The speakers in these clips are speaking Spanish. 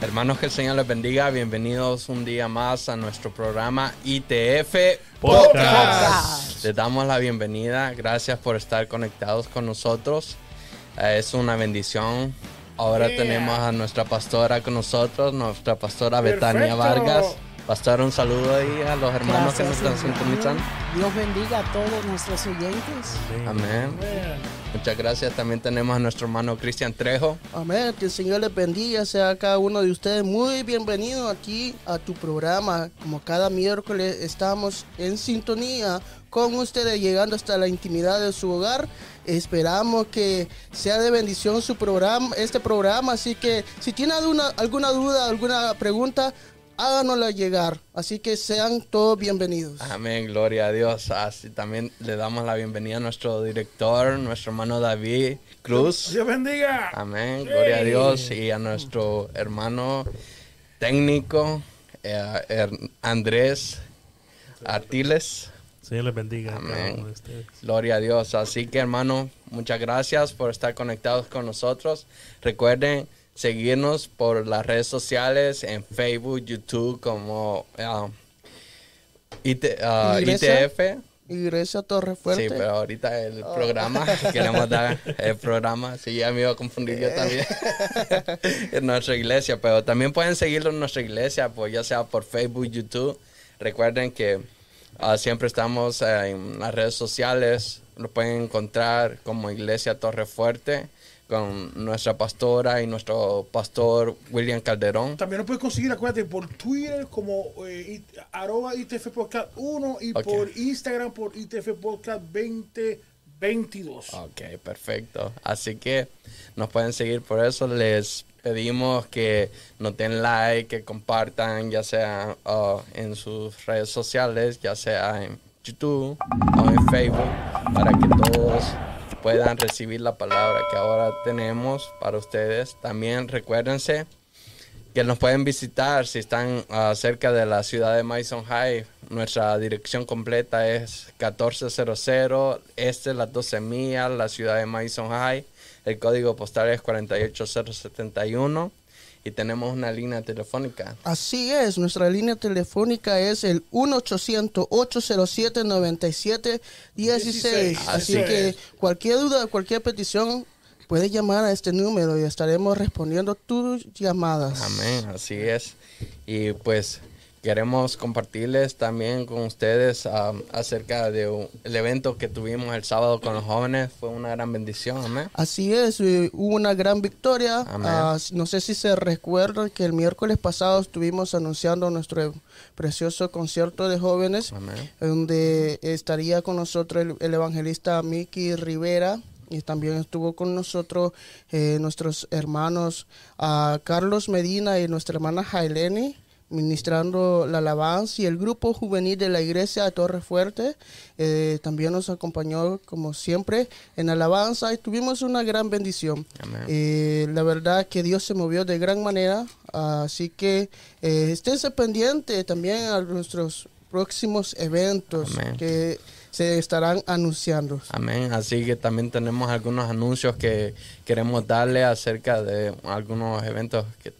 Hermanos, que el Señor les bendiga. Bienvenidos un día más a nuestro programa ITF Podcast. Les damos la bienvenida. Gracias por estar conectados con nosotros. Eh, es una bendición. Ahora tenemos a nuestra pastora con nosotros, nuestra pastora Betania Vargas. Pastor, un saludo ahí a los hermanos que nos están sintonizando. Dios bendiga a todos nuestros oyentes. Amén. Muchas gracias. También tenemos a nuestro hermano Cristian Trejo. Amén. Que el Señor les bendiga. Sea cada uno de ustedes muy bienvenido aquí a tu programa. Como cada miércoles estamos en sintonía con ustedes, llegando hasta la intimidad de su hogar. Esperamos que sea de bendición su programa, este programa. Así que si tiene alguna, alguna duda, alguna pregunta, háganosla llegar. Así que sean todos bienvenidos. Amén, gloria a Dios. Así también le damos la bienvenida a nuestro director, nuestro hermano David Cruz. Dios bendiga. Amén, gloria a Dios. Y a nuestro hermano técnico, eh, Andrés Artiles. Señor les bendiga. Amén. Gloria a Dios. Así que hermano, muchas gracias por estar conectados con nosotros. Recuerden seguirnos por las redes sociales en Facebook, YouTube como uh, IT, uh, ITF. Iglesia Torre Fuerte. Sí, pero ahorita el oh. programa, queremos dar el programa, sí, ya me iba a confundir yo también, en nuestra iglesia, pero también pueden seguirlo en nuestra iglesia, pues ya sea por Facebook, YouTube. Recuerden que uh, siempre estamos en las redes sociales, lo pueden encontrar como Iglesia Torre Fuerte con nuestra pastora y nuestro pastor William Calderón. También lo puedes conseguir, acuérdate, por Twitter como eh, arroba ITF Podcast 1 y por Instagram por ITF Podcast 2022. Ok, perfecto. Así que nos pueden seguir por eso. Les pedimos que nos den like, que compartan, ya sea uh, en sus redes sociales, ya sea en YouTube o en Facebook, para que todos puedan recibir la palabra que ahora tenemos para ustedes. También recuérdense que nos pueden visitar si están uh, cerca de la ciudad de Mason High. Nuestra dirección completa es 1400 Este, las 12 millas, la ciudad de Mason High. El código postal es 48071 y tenemos una línea telefónica. Así es, nuestra línea telefónica es el 1-800-807-9716. Así, que cualquier duda, cualquier petición, puede llamar a este número y estaremos respondiendo tus llamadas. Amén, así es. Y pues queremos compartirles también con ustedes um, acerca del evento que tuvimos el sábado con los jóvenes. Fue una gran bendición, amén. Así es, hubo una gran victoria. Uh, no sé si se recuerdan que el miércoles pasado estuvimos anunciando nuestro precioso concierto de jóvenes, donde estaría con nosotros el, evangelista Miki Rivera y también estuvo con nosotros eh, nuestros hermanos uh, Carlos Medina y nuestra hermana Jaileni ministrando la alabanza y el grupo juvenil de la iglesia de Torre Fuerte eh, también nos acompañó como siempre en alabanza y tuvimos una gran bendición. Eh, la verdad que Dios se movió de gran manera, así que eh, esténse pendientes también a nuestros próximos eventos que se estarán anunciando. Amén. Así que también tenemos algunos anuncios que queremos darle acerca de algunos eventos que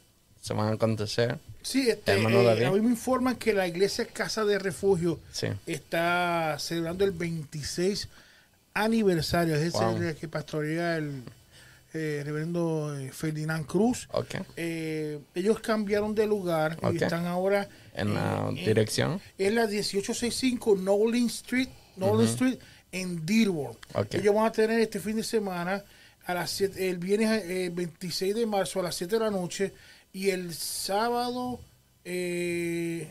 se van a acontecer. Sí, este, eh, hoy me informan que la iglesia Casa de Refugio está celebrando el 26 aniversario. Es el que pastorea el eh, reverendo eh, Ferdinand Cruz. ellos cambiaron de lugar y están ahora en la dirección. En la 1865 Nolan Street, Nolan Street en Dearborn. Ellos van a tener este fin de semana a las el viernes 26 de marzo a las 7 de la noche y el sábado, eh,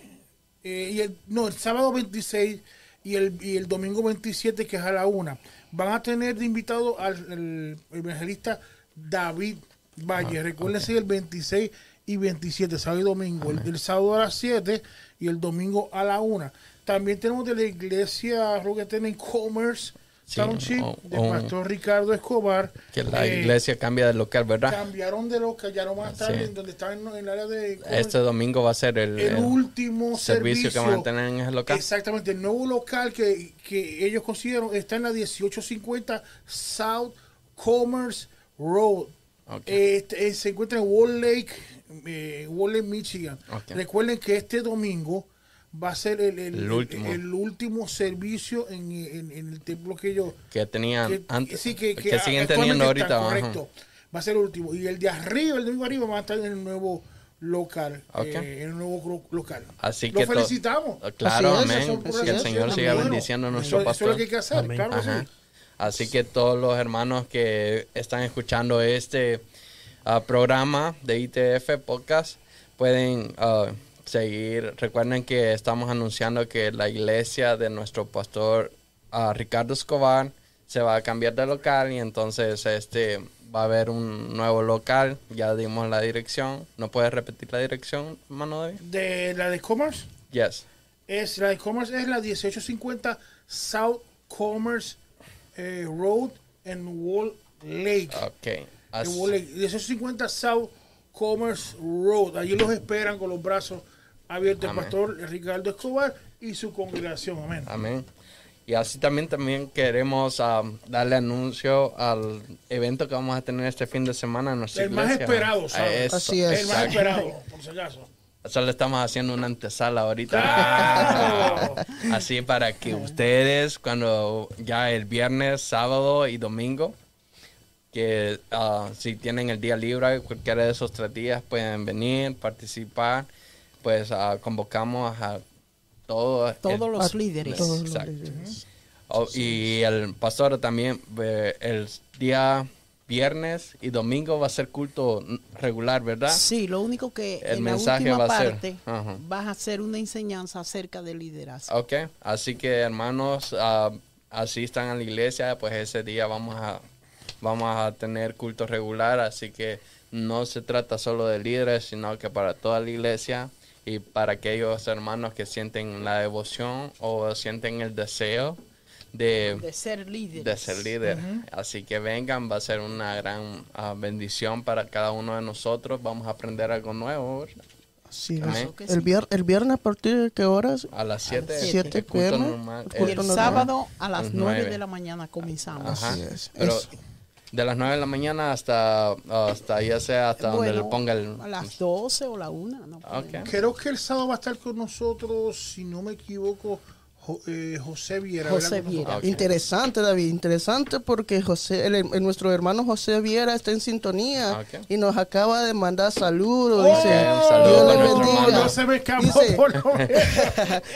eh, y el, no, el sábado 26 y el, y el domingo 27, que es a la una, van a tener de invitado al evangelista David Valle. Ah, Recuérdense el 26 y 27, sábado y domingo. El, sábado a las 7 y el domingo a la una. También tenemos de la iglesia Roquetena en Commerce Township de Pastor Ricardo Escobar. Que la eh, iglesia cambia de local, ¿verdad? Cambiaron de local, ya no más tarde, en donde estaban en, el área de... Este domingo va a ser el, el último servicio, que van a tener en ese local. Exactamente, el nuevo local que, que ellos consiguieron está en la 1850 South Commerce Road. Este, eh, se encuentra en Wall Lake, eh, Wall Lake, Michigan. Recuerden que este domingo va a ser el, el, último. servicio en, el templo que ellos que tenían antes sí, que, que, siguen teniendo ahorita correcto. Va a ser el último. Y el de arriba el de arriba va a estar en el nuevo local eh, en el nuevo local. Así lo que felicitamos. claro amén. que el señor siga bendiciendo a nuestro pastor eso es lo que hay que hacer claro así que todos los hermanos que están escuchando este ah, programa de ITF podcast pueden uh, seguir. Recuerden que estamos anunciando que la iglesia de nuestro pastor uh, Ricardo Escobar se va a cambiar de local y entonces este va a haber un nuevo local. Ya dimos la dirección. ¿No puedes repetir la dirección, hermano David? ¿De la de Commerce? Yes. Es, la de Commerce es la 1850 South Commerce eh, Road en Wall Lake. Ok. Wall Lake. 1850 South Commerce Road. Allí los esperan con los brazos abierto el pastor Ricardo Escobar y su congregación. Amén. Amén. Y así también, también queremos um, darle anuncio al evento que vamos a tener este fin de semana en nuestra el más esperado, ¿sabes? Así es. El más esperado, por si acaso. Solo estamos haciendo una antesala ahorita. Así para que ustedes, cuando ya el viernes, sábado y domingo, que uh, si tienen el día libre, cualquiera de esos tres días, pueden venir, participar pues uh, convocamos a todo todos los líderes. Oh, y el pastor también, el día viernes y domingo va a ser culto regular, ¿verdad? Sí, lo único que el en mensaje la última va a parte vas a hacer una enseñanza acerca del liderazgo. Ok, así que hermanos, uh, asistan a la iglesia, pues ese día vamos a, vamos a tener culto regular, así que no se trata solo de líderes, sino que para toda la iglesia y para aquellos hermanos que sienten la devoción o sienten el deseo de, ser líder. De ser líder. Así que vengan, va a ser una gran ah, bendición para cada uno de nosotros. Vamos a aprender algo nuevo. Sí, el, vier, el viernes a partir de qué horas? A las 7 7 Y el sábado a las 9 de la mañana comenzamos. Así es. Pero de las 9 de la mañana hasta, hasta ya sea hasta donde le ponga el... A las 12 o la 1. No Creo que el sábado va a estar con nosotros, si no me equivoco, eh, José Viera. José Viera. Interesante, David, interesante porque José, nuestro hermano José Viera está en sintonía y nos acaba de mandar saludos. dice, No se me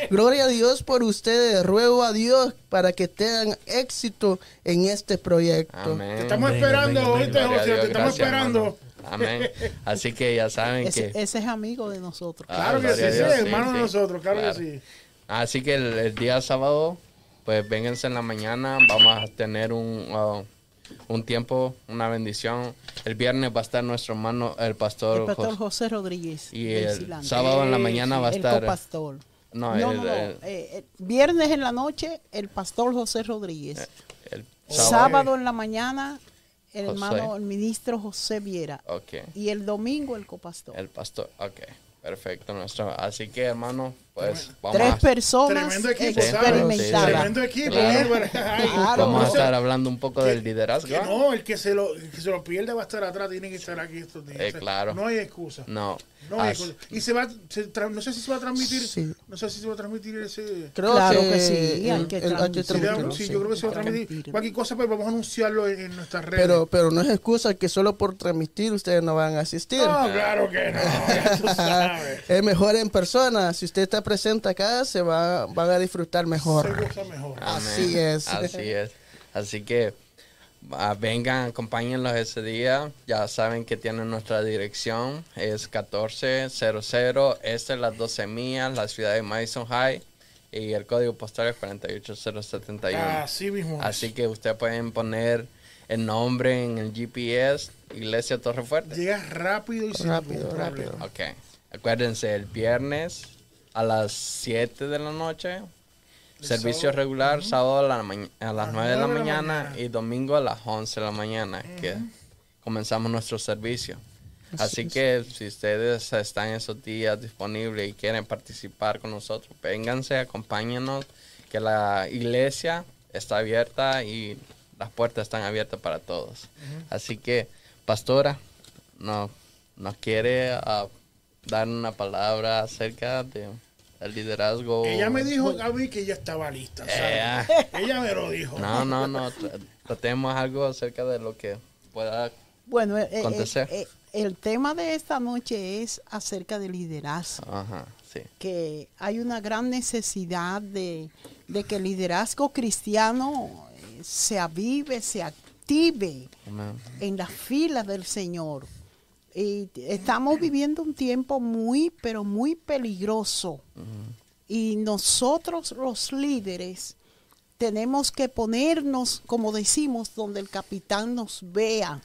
Gloria a Dios por ustedes. Ruego a Dios para que tengan éxito en este proyecto. Te estamos esperando, José, te estamos esperando. Amén. Así que ya saben que... Ese es amigo de nosotros. Claro que sí, es hermano de nosotros, claro, que sí. Así que el, día sábado, pues vénganse en la mañana, vamos a tener un, uh, un tiempo, una bendición. El viernes va a estar nuestro hermano, el pastor, el pastor José Rodríguez. Y el sábado en la mañana va a estar... El pastor. No, no, no, eh, viernes en la noche, el pastor José Rodríguez. Eh, el, sábado, en la mañana, el hermano, el ministro José Viera. Okay. Y el domingo, el copastor. El pastor, ok. Perfecto, nuestro. Así que, hermano, pues vamos Tres personas Tremendo equipo, experimentadas. Tremendo equipo. Vamos a estar hablando un poco del liderazgo. no, el que, se lo, que se lo pierde va a estar atrás, tiene que estar aquí estos días. Eh, claro. No hay excusa. No. No hay excusa. Y se va, se no sé si se va a transmitir, sí. no sé si se va a transmitir ese... Creo claro que, sí, hay que transmitirlo. Sí, yo creo que se va a transmitir. Cualquier cosa, pues vamos a anunciarlo en, nuestras redes. Pero, pero no es excusa que solo por transmitir ustedes no van a asistir. No, claro que no, es mejor en persona. Si usted está presente acá, se va, van a disfrutar mejor. mejor. Así es. Así es. Así que ah, vengan, acompáñenlos ese día. Ya saben que tienen nuestra dirección. Es 1400 este es las 12 millas, la ciudad de Madison High. Y el código postal es 48071. Así mismo. Así que ustedes pueden poner el nombre en el GPS, Iglesia Torre Fuerte. Llega rápido y sin rápido, rápido. Ok. Acuérdense, el viernes a las 7 de la noche Servicio regular, sábado a, las 9 de la, mañana, y domingo a las 11 de la mañana, que comenzamos nuestro servicio. Así que si ustedes están esos días disponibles y quieren participar con nosotros, vénganse, acompáñenos, que la iglesia está abierta y las puertas están abiertas para todos. Así que, pastora, no, nos quiere ah, dar una palabra acerca de el liderazgo. Ella me dijo a mí que ella estaba lista. Eh, ella me lo dijo. No, no, no. Tratemos algo acerca de lo que pueda bueno, eh, eh, el tema de esta noche es acerca del liderazgo. Ajá, sí. Que hay una gran necesidad de, que el liderazgo cristiano se avive, se active en las filas del Señor. Y estamos viviendo un tiempo muy, pero muy peligroso. Y nosotros los líderes tenemos que ponernos, como decimos, donde el capitán nos vea.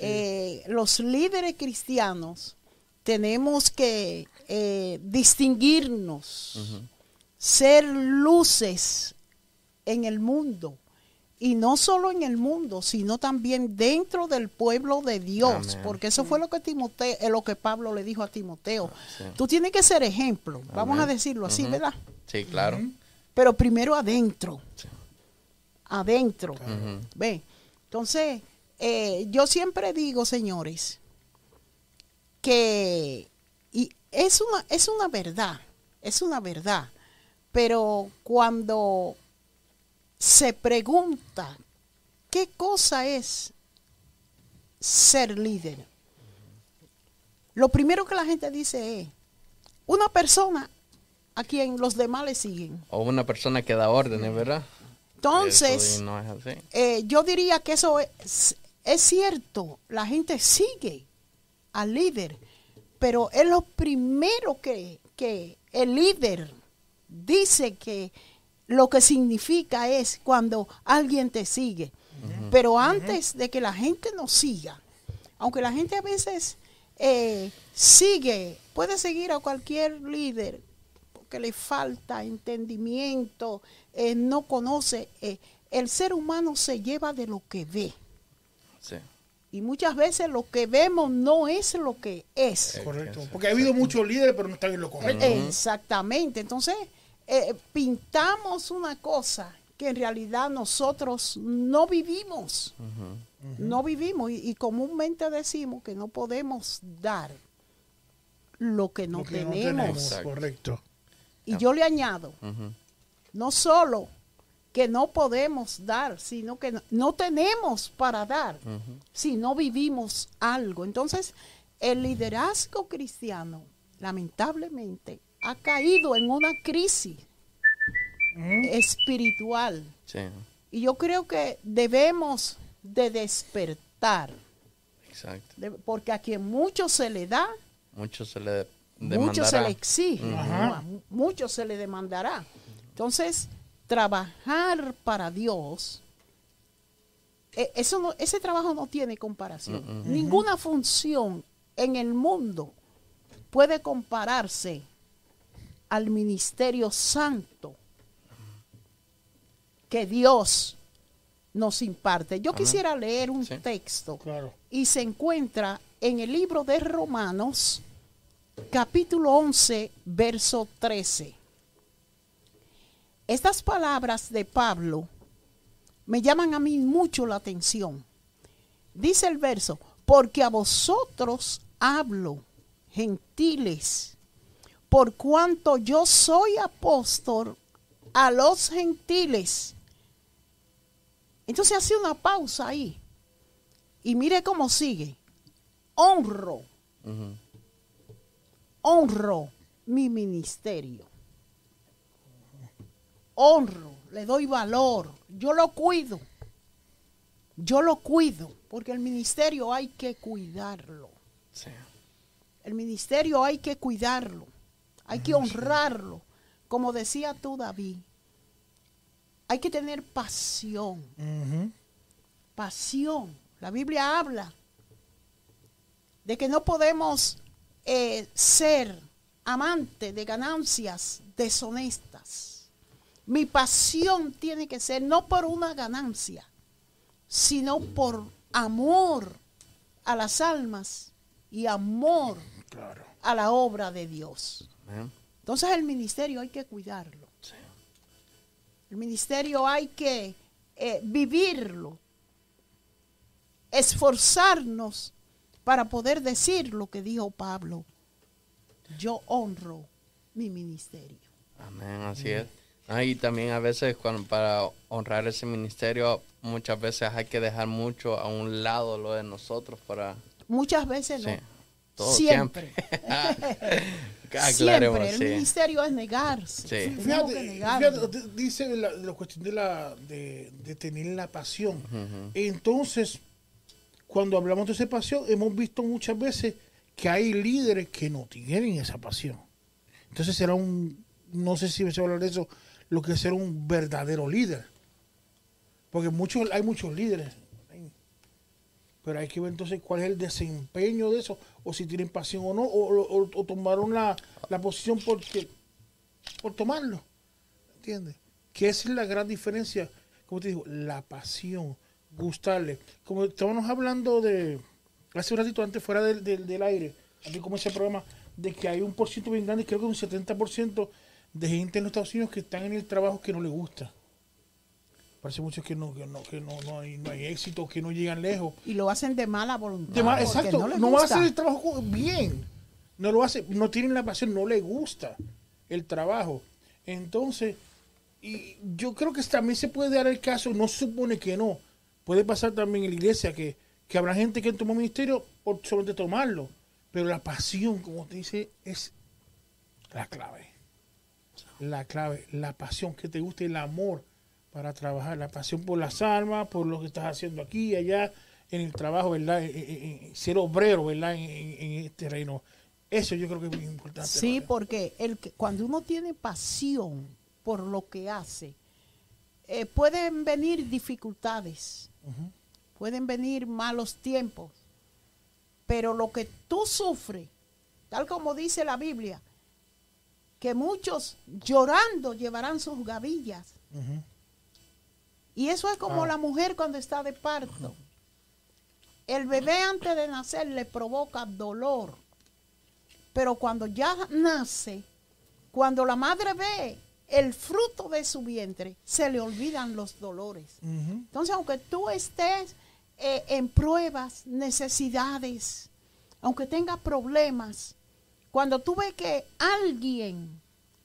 Eh, los líderes cristianos tenemos que eh, distinguirnos, ser luces en el mundo y no solo en el mundo, sino también dentro del pueblo de Dios, porque eso fue lo que Timoteo, eh, lo que Pablo le dijo a Timoteo. Ah, Tú tienes que ser ejemplo, vamos a decirlo así, ¿verdad? Sí, claro. Pero primero adentro. Adentro. ¿Ve? Entonces, eh, yo siempre digo, señores, que y es una, es una verdad, es una verdad, pero cuando se pregunta qué cosa es ser líder. Lo primero que la gente dice es, una persona a quien los demás le siguen. O una persona que da órdenes, ¿verdad? Entonces, eh, yo diría que eso es, es cierto, la gente sigue al líder, pero es lo primero que, que el líder dice que lo que significa es cuando alguien te sigue. Pero antes de que la gente nos siga, aunque la gente a veces eh, sigue, puede seguir a cualquier líder porque le falta entendimiento, eh, no conoce, eh, el ser humano se lleva de lo que ve. Y muchas veces lo que vemos no es lo que es. Correcto. Porque ha habido muchos líderes, pero no están en lo correcto. Exactamente. Entonces, eh, pintamos una cosa que en realidad nosotros no vivimos. No vivimos y, comúnmente decimos que no podemos dar lo que no, tenemos. Correcto. Y yo le añado, no solo que no podemos dar, sino que no, tenemos para dar si no vivimos algo. Entonces, el liderazgo cristiano, lamentablemente, ha caído en una crisis espiritual. Y yo creo que debemos de despertar. porque a quien mucho se le da, mucho se le Mucho se le exige, mucho se le demandará. Entonces, trabajar para Dios, e, eso ese trabajo no tiene comparación. Ninguna función en el mundo puede compararse al ministerio santo que Dios nos imparte. Yo quisiera leer un texto y se encuentra en el libro de Romanos, capítulo 11, verso 13. Estas palabras de Pablo me llaman a mí mucho la atención. Dice el verso, porque a vosotros hablo, gentiles, por cuanto yo soy apóstol a los gentiles. Entonces hace una pausa ahí. Y mire cómo sigue. Honro. Honro mi ministerio. Honro, le doy valor. Yo lo cuido. Yo lo cuido. Porque el ministerio hay que cuidarlo. El ministerio hay que cuidarlo. Hay que honrarlo. Como decía tú, David, hay que tener pasión. Pasión. La Biblia habla de que no podemos eh, ser amantes de ganancias deshonestas. Mi pasión tiene que ser no por una ganancia, sino por amor a las almas y amor a la obra de Dios. Entonces el ministerio hay que cuidarlo. El ministerio hay que eh, vivirlo, esforzarnos para poder decir lo que dijo Pablo. Yo honro mi ministerio. Amén, así es. y también a veces cuando para honrar ese ministerio, muchas veces hay que dejar mucho a un lado lo de nosotros para... Muchas veces no. Siempre. siempre. El ministerio es negarse. Fíjate, dice la, cuestión de, la, de, tener la pasión. Entonces, cuando hablamos de esa pasión, hemos visto muchas veces que hay líderes que no tienen esa pasión. Entonces será un, no sé si se va a hablar de eso, lo que es ser un verdadero líder. Porque muchos, hay muchos líderes. Pero hay que ver entonces cuál es el desempeño de eso, o si tienen pasión o no, o, tomaron la, posición porque, por tomarlo. ¿Entiendes? Que esa es la gran diferencia, como te digo, la pasión, gustarle. Como estábamos hablando de, hace un ratito antes, fuera del, del, aire, aquí como ese programa, de que hay un por ciento bien grande, creo que un 70% de gente en los Estados Unidos que están en el trabajo que no les gusta. Parece mucho que no, que no, que no, no, hay, no hay éxito, que no llegan lejos. Y lo hacen de mala voluntad. exacto, no, va a hacer el trabajo bien. No lo hace, no tienen la pasión, no le gusta el trabajo. Entonces, y yo creo que también se puede dar el caso, no supone que no. Puede pasar también en la iglesia que, que habrá gente que toma ministerio por solamente tomarlo. Pero la pasión, como te dice, es la clave. La clave, la pasión, que te guste el amor para trabajar, la pasión por las almas, por lo que estás haciendo aquí y allá en el trabajo, ¿verdad? ser obrero, ¿verdad? En, este reino. Eso yo creo que es muy importante. Sí, porque el cuando uno tiene pasión por lo que hace, eh, pueden venir dificultades, pueden venir malos tiempos, pero lo que tú sufres, tal como dice la Biblia, que muchos llorando llevarán sus gavillas. Y eso es como ah. la mujer cuando está de parto. El bebé antes de nacer le provoca dolor. Pero cuando ya nace, cuando la madre ve el fruto de su vientre, se le olvidan los dolores. Entonces, aunque tú estés eh, en pruebas, necesidades, aunque tengas problemas, cuando tú ves que alguien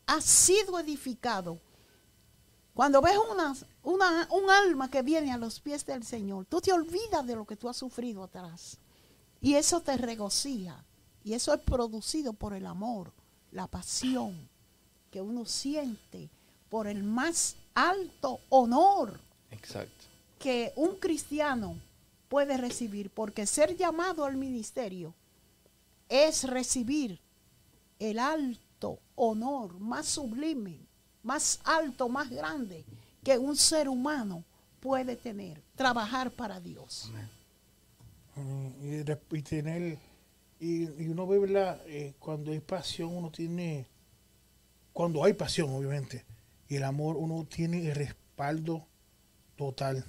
ha sido edificado, cuando ves una, una, un alma que viene a los pies del Señor, tú te olvidas de lo que tú has sufrido atrás. Y eso te regocija. Y eso es producido por el amor, la pasión que uno siente por el más alto honor Exacto. que un cristiano puede recibir. Porque ser llamado al ministerio es recibir el alto honor más sublime más alto, más grande que un ser humano puede tener, trabajar para Dios. Y, tener, y, uno ve, ¿verdad? Eh, cuando hay pasión, uno tiene, cuando hay pasión, obviamente, y el amor, uno tiene el respaldo total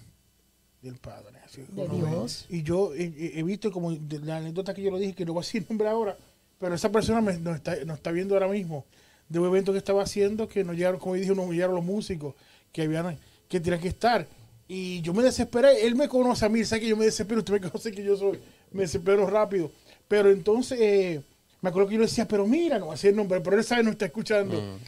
del Padre. de Dios. y yo he, visto como la anécdota que yo lo dije, que no voy a decir nombre ahora, pero esa persona me, nos, está, nos está viendo ahora mismo de un evento que estaba haciendo que no llegaron, como dije, no llegaron los músicos que habían que tenían que estar. Y yo me desesperé. Él me conoce a mí, sabe que yo me desespero. Usted me conoce que yo soy, me desespero rápido. Pero entonces, eh, me acuerdo que yo decía, pero mira, no va a ser nombre, pero él sabe, no está escuchando. Mm.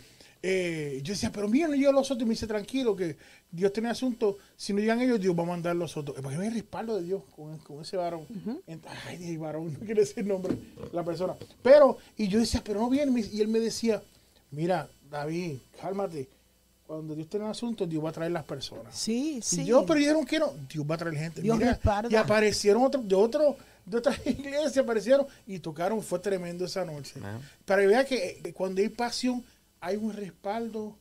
Eh, yo decía, pero mira, no llegan los otros. Y me dice, tranquilo, que Dios tiene asunto. Si no llegan ellos, Dios va a mandar los otros. Porque hay respaldo de Dios con, con ese varón. Ay, varón, no quiere decir nombre la persona. Pero, y yo decía, pero no viene. Y él me decía, mira, David, cálmate. Cuando Dios tiene un asunto, Dios va a traer las personas. Sí, sí. Y yo, pero dijeron que no, Dios va a traer gente. Mira, y aparecieron otros, de otro, de otras iglesias aparecieron y tocaron, fue tremendo esa noche. Para que vea que cuando hay pasión, hay un respaldo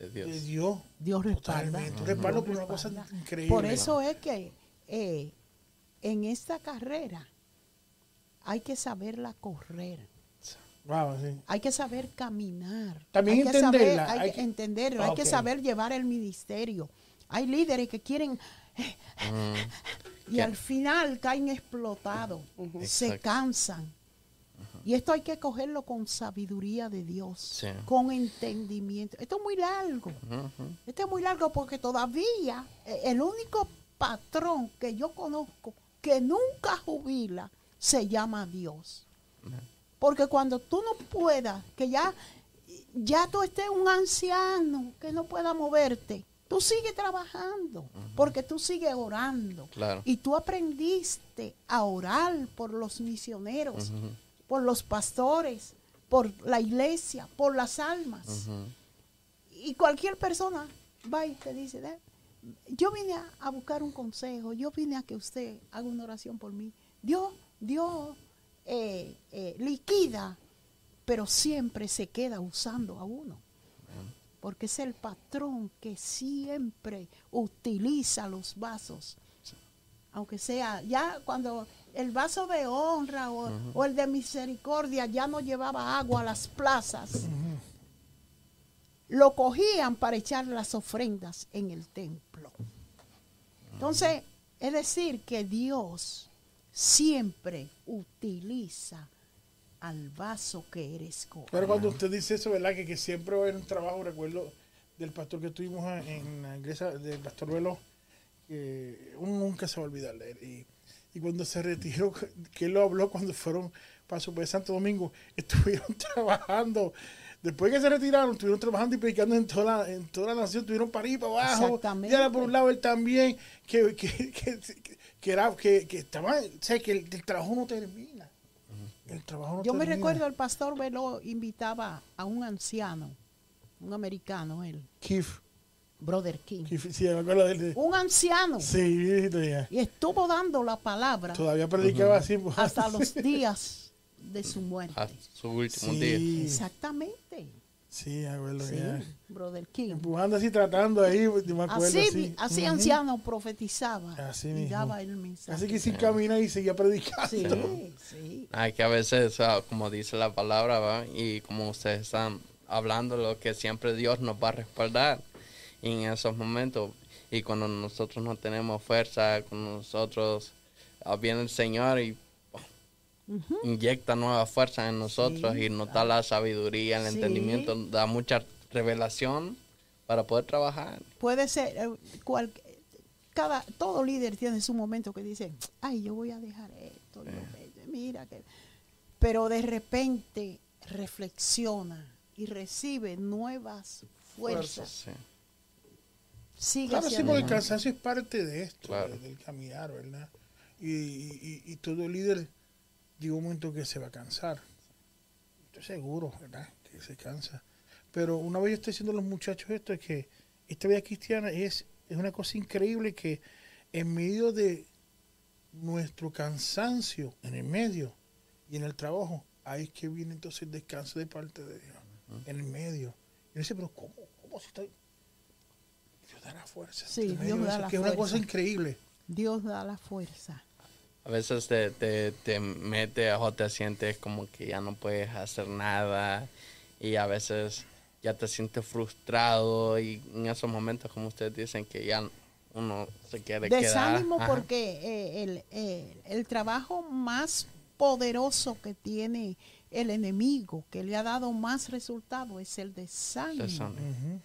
de Dios. Dios, respalda. Un respaldo por una cosa increíble. Por eso es que eh, en esta carrera hay que saberla correr Hay que saber caminar. También hay que saber, hay, que entenderlo, hay que saber llevar el ministerio. Hay líderes que quieren mm. y al final caen explotados, se cansan. Y esto hay que cogerlo con sabiduría de Dios, con entendimiento. Esto es muy largo. Esto es muy largo porque todavía eh, el único patrón que yo conozco que nunca jubila se llama Dios. Porque cuando tú no puedas, que ya, ya tú estés un anciano que no pueda moverte, tú sigues trabajando, porque tú sigues orando. Y tú aprendiste a orar por los misioneros, por los pastores, por la iglesia, por las almas. Y cualquier persona va y te dice, yo vine a, buscar un consejo, yo vine a que usted haga una oración por mí. Dios, Dios eh, eh, liquida, pero siempre se queda usando a uno. Porque es el patrón que siempre utiliza los vasos. Aunque sea, ya cuando el vaso de honra o, el de misericordia ya no llevaba agua a las plazas, lo cogían para echar las ofrendas en el templo. Entonces, es decir, que Dios siempre utiliza al vaso que eres Pero cuando usted dice eso, ¿verdad? Que, que siempre va a haber un trabajo, recuerdo del pastor que tuvimos en la iglesia del pastor Velo, que uno nunca se va a olvidar de él. Y, cuando se retiró, que él lo habló cuando fueron para su Santo Domingo, estuvieron trabajando. Después que se retiraron, estuvieron trabajando y predicando en toda la, en toda la nación, estuvieron para arriba, para abajo. Y ahora por un lado él también, que, que, que que era que, que estaba, o que el, trabajo no termina. El trabajo Yo me recuerdo el pastor Velo invitaba a un anciano, un americano él. Keith. Brother King. sí, me acuerdo de Un anciano. Sí, Y estuvo dando la palabra. Todavía predicaba así. Pues. Hasta los días de su muerte. Hasta su último día. Exactamente. Sí, abuelo, sí, Brother King. Empujando así, tratando ahí, me acuerdo. Así, así, anciano profetizaba así y daba el mensaje. Así que sí camina y seguía predicando. Sí, sí. Hay que a veces, como dice la palabra, ¿va? y como ustedes están hablando, lo que siempre Dios nos va a respaldar en esos momentos. Y cuando nosotros no tenemos fuerza, cuando nosotros ah, viene el Señor y inyecta nueva fuerza en nosotros y nos da la sabiduría, el entendimiento, da mucha revelación para poder trabajar. Puede ser, eh, cual, cada, todo líder tiene su momento que dice, ay, yo voy a dejar esto, mira que... Pero de repente reflexiona y recibe nuevas fuerzas. Sigue claro, sí, porque el cansancio es parte de esto, del caminar, ¿verdad? Y, y, y todo líder llega un momento que se va a cansar. Estoy seguro, ¿verdad? Que se cansa. Pero una vez yo estoy diciendo a los muchachos esto, es que esta vida cristiana es, es una cosa increíble que en medio de nuestro cansancio, en el medio y en el trabajo, ahí es que viene entonces el descanso de parte de Dios, en el medio. Y yo dice, pero ¿cómo? ¿Cómo si estoy? Dios da la fuerza. Sí, Dios da la que es una cosa increíble. Dios da la fuerza a veces te, te, te mete o te sientes como que ya no puedes hacer nada y a veces ya te sientes frustrado y en esos momentos como ustedes dicen que ya uno se quiere Desánimo porque eh, el, eh, el trabajo más poderoso que tiene el enemigo, que le ha dado más resultado, es el desánimo. desánimo.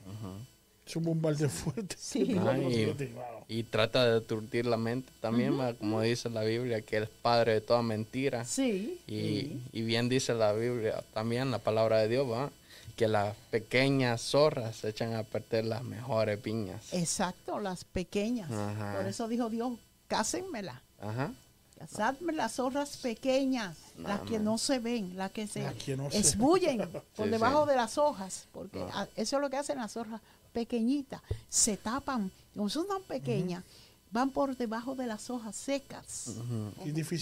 Es un bombardeo fuerte. y, trata de aturdir la mente también, como dice la Biblia, que es padre de toda mentira. Sí. Y, bien dice la Biblia también, la palabra de Dios, ¿va? que las pequeñas zorras echan a perder las mejores piñas. Exacto, las pequeñas. Por eso dijo Dios, cásenmela. Ajá. Casadme las zorras pequeñas, las que no se ven, las que se esbullen por debajo de las hojas, porque eso es lo que hacen las zorras pequeñitas, se tapan, no son tan pequeñas, van por debajo de las hojas secas.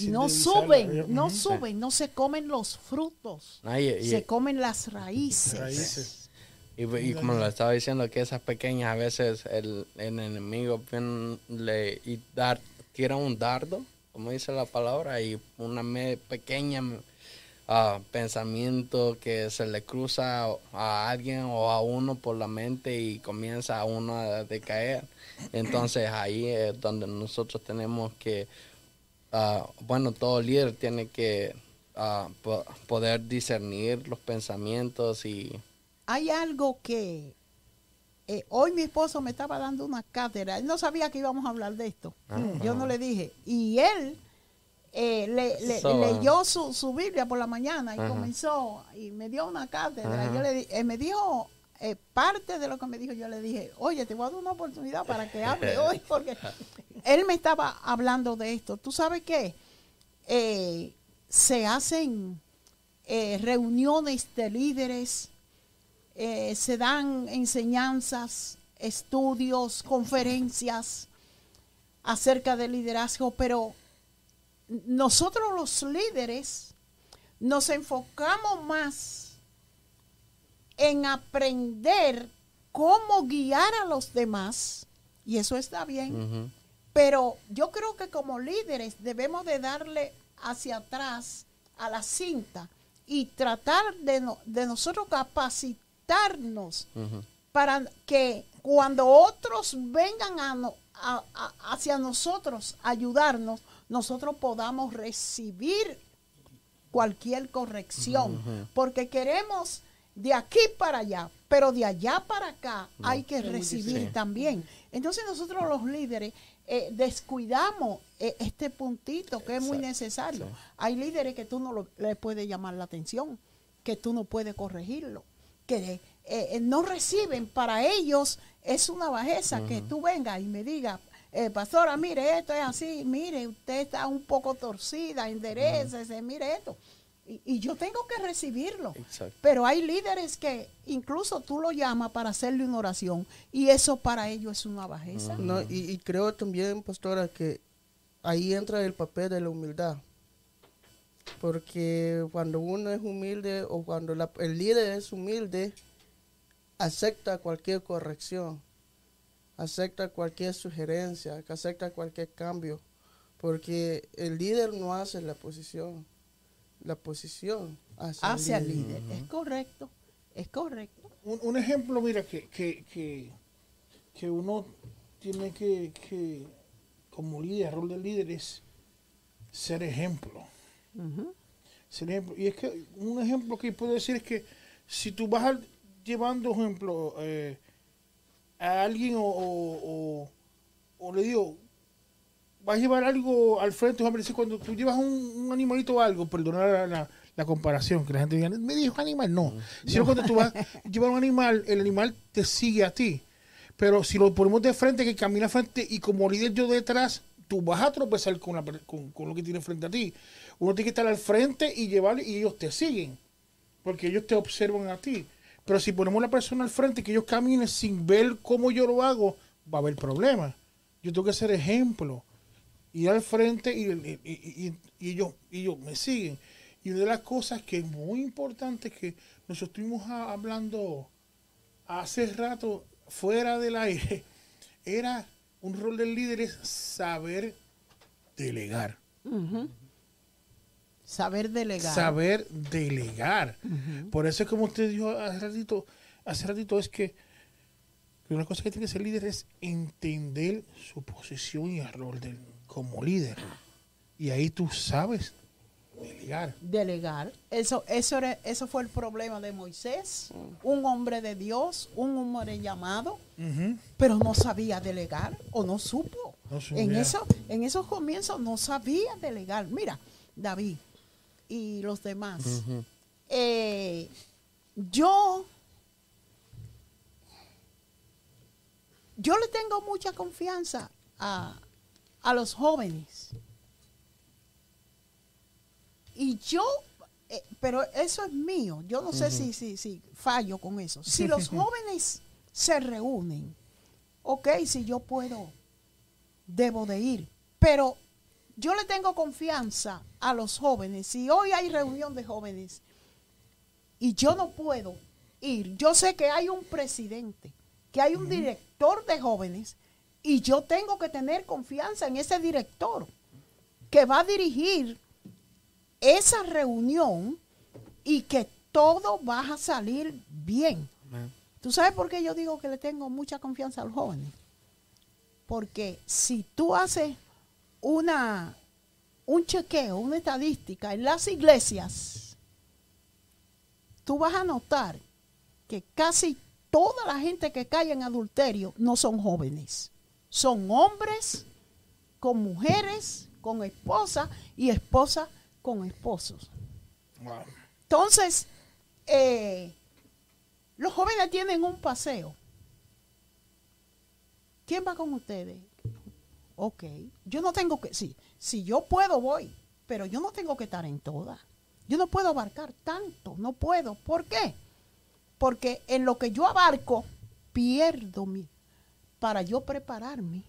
no suben, no suben, no se comen los frutos, se comen las raíces. Y, como lo estaba diciendo, que esas pequeñas a veces el, enemigo le y dar, tira un dardo, como dice la palabra, y una pequeña uh, pensamiento que se le cruza a alguien o a uno por la mente y comienza a uno a decaer. Entonces ahí es donde nosotros tenemos que, uh, bueno, todo líder tiene que uh, poder discernir los pensamientos y... Hay algo que eh, hoy mi esposo me estaba dando una cátedra, él no sabía que íbamos a hablar de esto, yo no le dije, y él eh, le, leyó su, Biblia por la mañana y comenzó y me dio una cátedra. Yo le, eh, me dijo eh, parte de lo que me dijo, yo le dije, oye, te voy a dar una oportunidad para que hable hoy, porque él me estaba hablando de esto. ¿Tú sabes qué? se hacen reuniones de líderes, se dan enseñanzas, estudios, conferencias acerca del liderazgo, pero nosotros los líderes nos enfocamos más en aprender cómo guiar a los demás, y eso está bien, pero yo creo que como líderes debemos de darle hacia atrás a la cinta y tratar de, de nosotros capacitarnos para que cuando otros vengan a, hacia nosotros ayudarnos, nosotros podamos recibir cualquier corrección, porque queremos de aquí para allá, pero de allá para acá hay que recibir también. Entonces nosotros los líderes eh, descuidamos eh, este puntito que es muy necesario. Hay líderes que tú no le les puedes llamar la atención, que tú no puedes corregirlo, que eh, no reciben, para ellos es una bajeza que tú vengas y me digas, eh, pastora, mire, esto es así, mire, usted está un poco torcida, enderecese, mire esto. Y, yo tengo que recibirlo. Pero hay líderes que incluso tú lo llamas para hacerle una oración y eso para ellos es una bajeza. no, y, creo también, pastora, que ahí entra el papel de la humildad. Porque cuando uno es humilde o cuando el líder es humilde, acepta cualquier corrección acepta cualquier sugerencia, que acepta cualquier cambio, porque el líder no hace la posición, la posición hace, al líder. Es correcto, es correcto. Un, ejemplo, mira, que, que, que, uno tiene que, que, como líder, el rol del líder es ser ejemplo. Ser ejemplo. Y es que un ejemplo que puedo decir es que si tú vas llevando, ejemplo, eh, a alguien o, o, le digo, vas a llevar algo al frente, cuando tú llevas un, animalito o algo, perdonar la, la, comparación, que la gente diga, me dijo animal, no. Sino cuando tú vas a llevar un animal, el animal te sigue a ti. Pero si lo ponemos de frente, que camina frente y como líder yo detrás, tú vas a tropezar con, la, con, con, lo que tiene frente a ti. Uno tiene que estar al frente y llevar y ellos te siguen, porque ellos te observan a ti. Pero si ponemos la persona al frente, que ellos caminen sin ver cómo yo lo hago, va a haber problemas. Yo tengo que ser ejemplo. Ir al frente y, ellos, ellos me siguen. Y una de las cosas que es muy importante que nosotros estuvimos hablando hace rato fuera del aire, era un rol del líder es saber delegar. Saber delegar. Saber delegar. Por eso es como usted dijo hace ratito, hace ratito es que una cosa que tiene que ser líder es entender su posición y el rol del, como líder. Y ahí tú sabes delegar. Delegar. Eso, eso, era, eso fue el problema de Moisés, un hombre de Dios, un hombre llamado, pero no sabía delegar o no supo. en, eso, en esos comienzos no sabía delegar. Mira, David, y los demás. Eh, yo, yo le tengo mucha confianza a, los jóvenes. Y yo, eh, pero eso es mío. Yo no sé si, si, si fallo con eso. Si los jóvenes se reúnen, ok, si yo puedo, debo de ir. Pero yo le tengo confianza a los jóvenes. Si hoy hay reunión de jóvenes y yo no puedo ir, yo sé que hay un presidente, que hay un director de jóvenes y yo tengo que tener confianza en ese director que va a dirigir esa reunión y que todo va a salir bien. ¿Tú sabes por qué yo digo que le tengo mucha confianza a los jóvenes? Porque si tú haces una, un chequeo, una estadística en las iglesias, tú vas a notar que casi toda la gente que cae en adulterio no son jóvenes. Son hombres con mujeres, con esposas y esposas con esposos. Entonces, eh, los jóvenes tienen un paseo. ¿Quién va con ustedes? Ok, yo no tengo que, sí, si yo puedo voy, pero yo no tengo que estar en todas. Yo no puedo abarcar tanto, no puedo. ¿Por qué? Porque en lo que yo abarco, pierdo mi, para yo prepararme.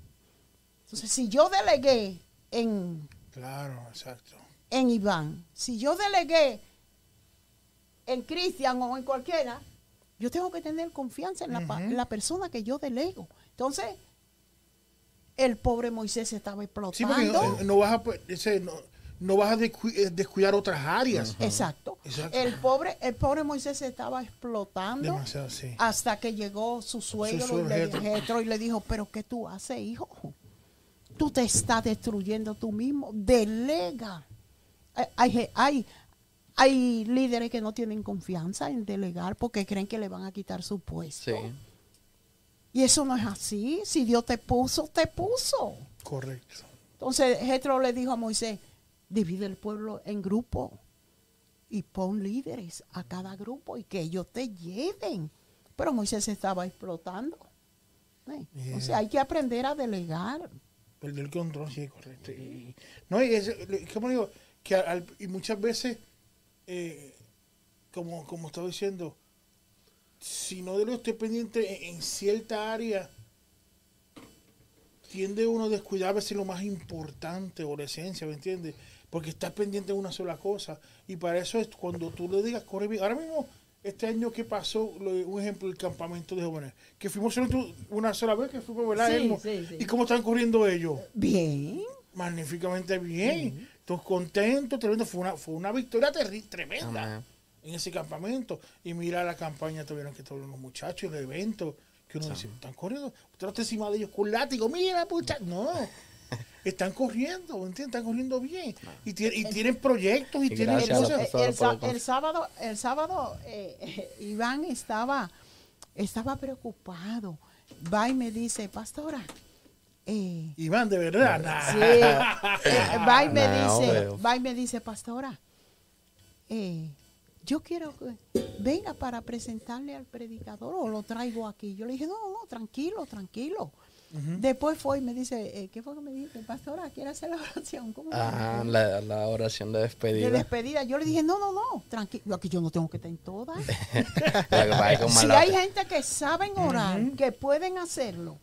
Entonces, si yo delegué en... Claro, exacto. En Iván, si yo delegué en Cristian o en cualquiera, yo tengo que tener confianza en la, persona que yo delego. Entonces, el pobre Moisés estaba explotando. Sí, porque no, vas a, no vas a eh, descuidar otras áreas. Exacto. El pobre, el pobre Moisés se estaba explotando hasta que llegó su suegro, y, le, y le dijo, pero ¿qué tú haces, hijo? Tú te estás destruyendo tú mismo. Delega. Hay, hay, hay líderes que no tienen confianza en delegar porque creen que le van a quitar su puesto. Y eso no es así. Si Dios te puso, te puso. Correcto. Entonces Jetro le dijo a Moisés, divide el pueblo en grupos y pon líderes a cada grupo y que ellos te lleven. Pero Moisés estaba explotando. ¿eh? O sea, hay que aprender a delegar. Perder el control, sí, correcto. Y, no, y es, como digo, que y muchas veces, eh, como, como estaba diciendo, si no de lo estoy pendiente en, cierta área, tiende uno a descuidar a veces lo más importante o la esencia, ¿me entiendes? porque estás pendiente de una sola cosa. Y para eso es cuando tú le digas, corre bien. Ahora mismo, este año que pasó, un ejemplo, el campamento de jóvenes, que fuimos una sola vez, que fuimos, ¿verdad? ¿Y cómo están corriendo ellos? Bien. Magníficamente bien. Todos contentos, tremendo. Fue una, fue una victoria tremenda en ese campamento. Y mira la campaña, tuvieron que todos los muchachos, el evento, que uno dice, están corriendo. Usted está encima de ellos con látigo, mira, pucha. No están corriendo, ¿entiendes? Están corriendo bien. Y, y tienen proyectos y, tienen El, sábado, el sábado eh, Iván estaba, estaba preocupado. Va y me dice, pastora. Eh, Iván, de verdad. Sí, eh, va, y me dice, va y me dice, pastora, yo quiero que venga para presentarle al predicador o lo traigo aquí. Yo le dije, no, no, tranquilo, tranquilo. Después fue y me dice, eh, ¿qué fue que me dice? Pastora, ¿quiere hacer la oración? ¿Cómo ah, la, la, oración de despedida. De despedida. Yo le dije, no, no, no, tranquilo, aquí yo no tengo que estar en todas. si hay gente que saben orar, que pueden hacerlo,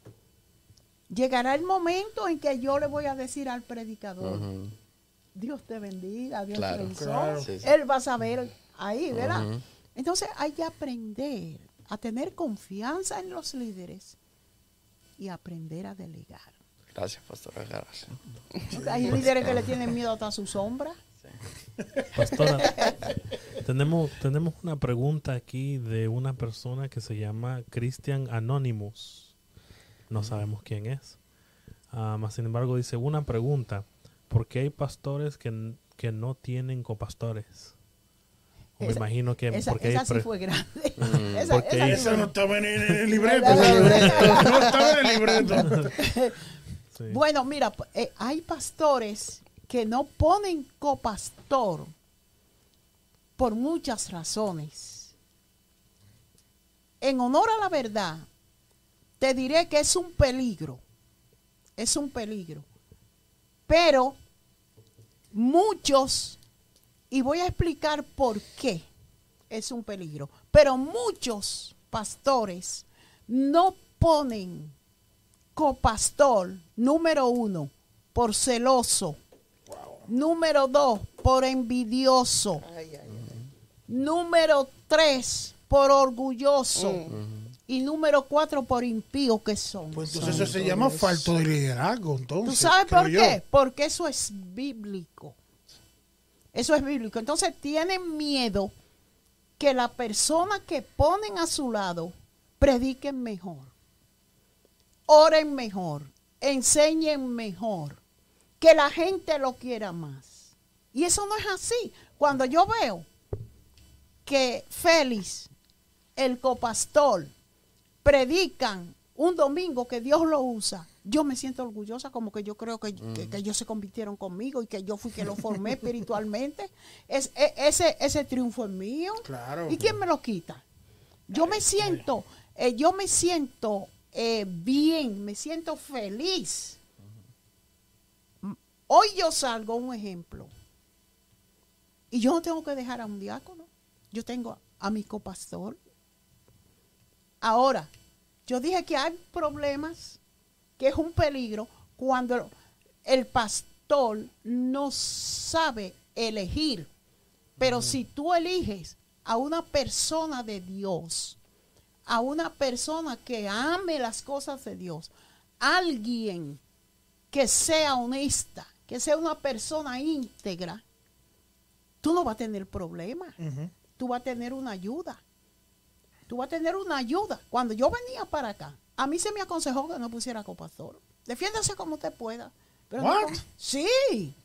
llegará el momento en que yo le voy a decir al predicador, Dios te bendiga, Dios te bendiga. Él va a saber ahí, ¿verdad? Entonces hay que aprender a tener confianza en los líderes y aprender a delegar. Gracias, pastora. Gracias. Hay líderes que le tienen miedo hasta su sombra. Pastora, tenemos, tenemos una pregunta aquí de una persona que se llama Christian Anonymous. No sabemos quién es. Ah, sin embargo, dice una pregunta. ¿Por qué hay pastores que, que no tienen copastores? Me imagino que esa, porque esa sí fue grande. Mm. esa, esa, no estaba en el, libreto. no estaba en el libreto. Bueno, mira, eh, hay pastores que no ponen copastor por muchas razones. En honor a la verdad, te diré que es un peligro. Es un peligro. Pero muchos y voy a explicar por qué es un peligro. Pero muchos pastores no ponen copastor, número uno, por celoso. Número dos, por envidioso. Número tres, por orgulloso. Mm. Y número cuatro, por impío que son. Pues entonces eso se llama falto de liderazgo. Entonces, ¿Tú sabes por qué? Porque eso es bíblico. Eso es bíblico. Entonces tienen miedo que la persona que ponen a su lado prediquen mejor, oren mejor, enseñen mejor, que la gente lo quiera más. Y eso no es así. Cuando yo veo que Félix, el copastor, predican un domingo que Dios lo usa, yo me siento orgullosa como que yo creo que, ellos se convirtieron conmigo y que yo fui que lo formé espiritualmente. Es, e, ese, ese triunfo es mío. ¿Y quién me lo quita? Yo me siento, eh, yo me siento eh, bien, me siento feliz. Hoy yo salgo un ejemplo. Y yo no tengo que dejar a un diácono. Yo tengo a mi copastor. Ahora, yo dije que hay problemas, que es un peligro cuando el pastor no sabe elegir. Pero si tú eliges a una persona de Dios, a una persona que ame las cosas de Dios, alguien que sea honesta, que sea una persona íntegra, tú no vas a tener problemas. Tú vas a tener una ayuda. Tú vas a tener una ayuda. Cuando yo venía para acá, a mí se me aconsejó que no pusiera copastor. Defiéndase como usted pueda. Pero sí.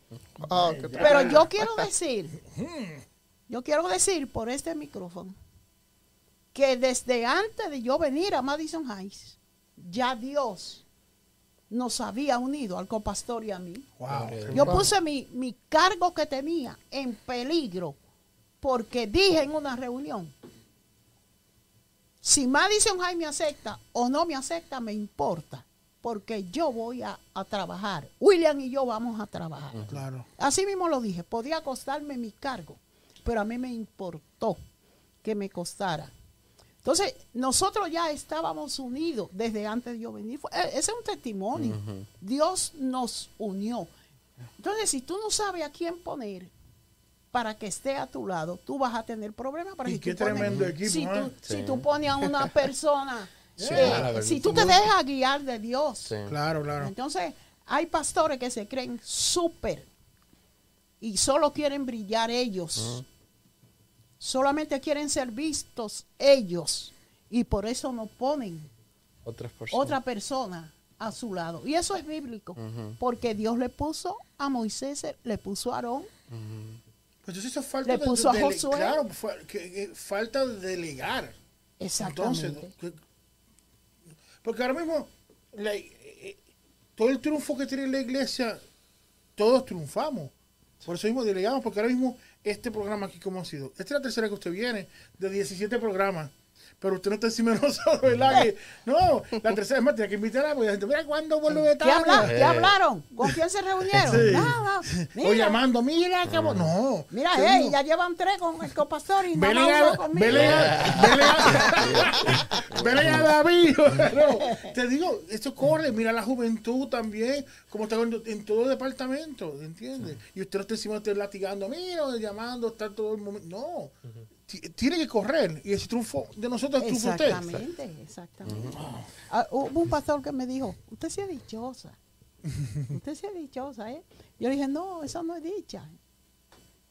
Ah, pero yo quiero decir, yo quiero decir por este micrófono, que desde antes de yo venir a Madison Heights, ya Dios nos había unido al copastor y a mí. Yo puse mi, mi cargo que tenía en peligro porque dije en una reunión, si Madison High me acepta o no me acepta, me importa, porque yo voy a, trabajar. William y yo vamos a trabajar. Claro. Así mismo lo dije, podía costarme mi cargo, pero a mí me importó que me costara. Entonces, nosotros ya estábamos unidos desde antes de yo venir. Eh, ese es un testimonio. Dios nos unió. Entonces, si tú no sabes a quién poner para que esté a tu lado, tú vas a tener problemas. Para y qué tremendo equipo. Si, tú, si tú pones a una persona, eh, si tú te dejas guiar de Dios. Claro, claro. Entonces, hay pastores que se creen súper y solo quieren brillar ellos solamente quieren ser vistos ellos y por eso no ponen otra persona a su lado. Y eso es bíblico, porque Dios le puso a Moisés, le puso a Aarón. Pues eso falta le puso a Josué. Claro, que, falta de delegar. Exactamente. porque ahora mismo eh, eh, todo el triunfo que tiene la iglesia, todos triunfamos. Por eso mismo delegamos, porque ahora mismo este programa aquí como ha sido. Esta es la tercera que usted viene, de 17 programas. Pero usted no está encima de nosotros, ¿verdad? Que, no, la tercera es más, tiene que invitarla, porque la gente, mira cuándo vuelve a ¿Qué, habla, ¿Qué hablaron? ¿Con quién se reunieron? Sí. Nada. O llamando, mira, que no. Mira, hey, ya llevan tres con el copastor y no a, conmigo. Vele a, David. No, te digo, esto corre, mira la juventud también, como está en, todo el departamento, ¿entiendes? Y usted no está encima, usted latigando, mira, llamando, está todo el momento. No tiene que correr y ese triunfo de nosotros es triunfo usted. Exactamente, exactamente. Ah, hubo un pastor que me dijo, usted sí es dichosa. usted sí es dichosa, ¿eh? Yo le dije, no, eso no es dicha.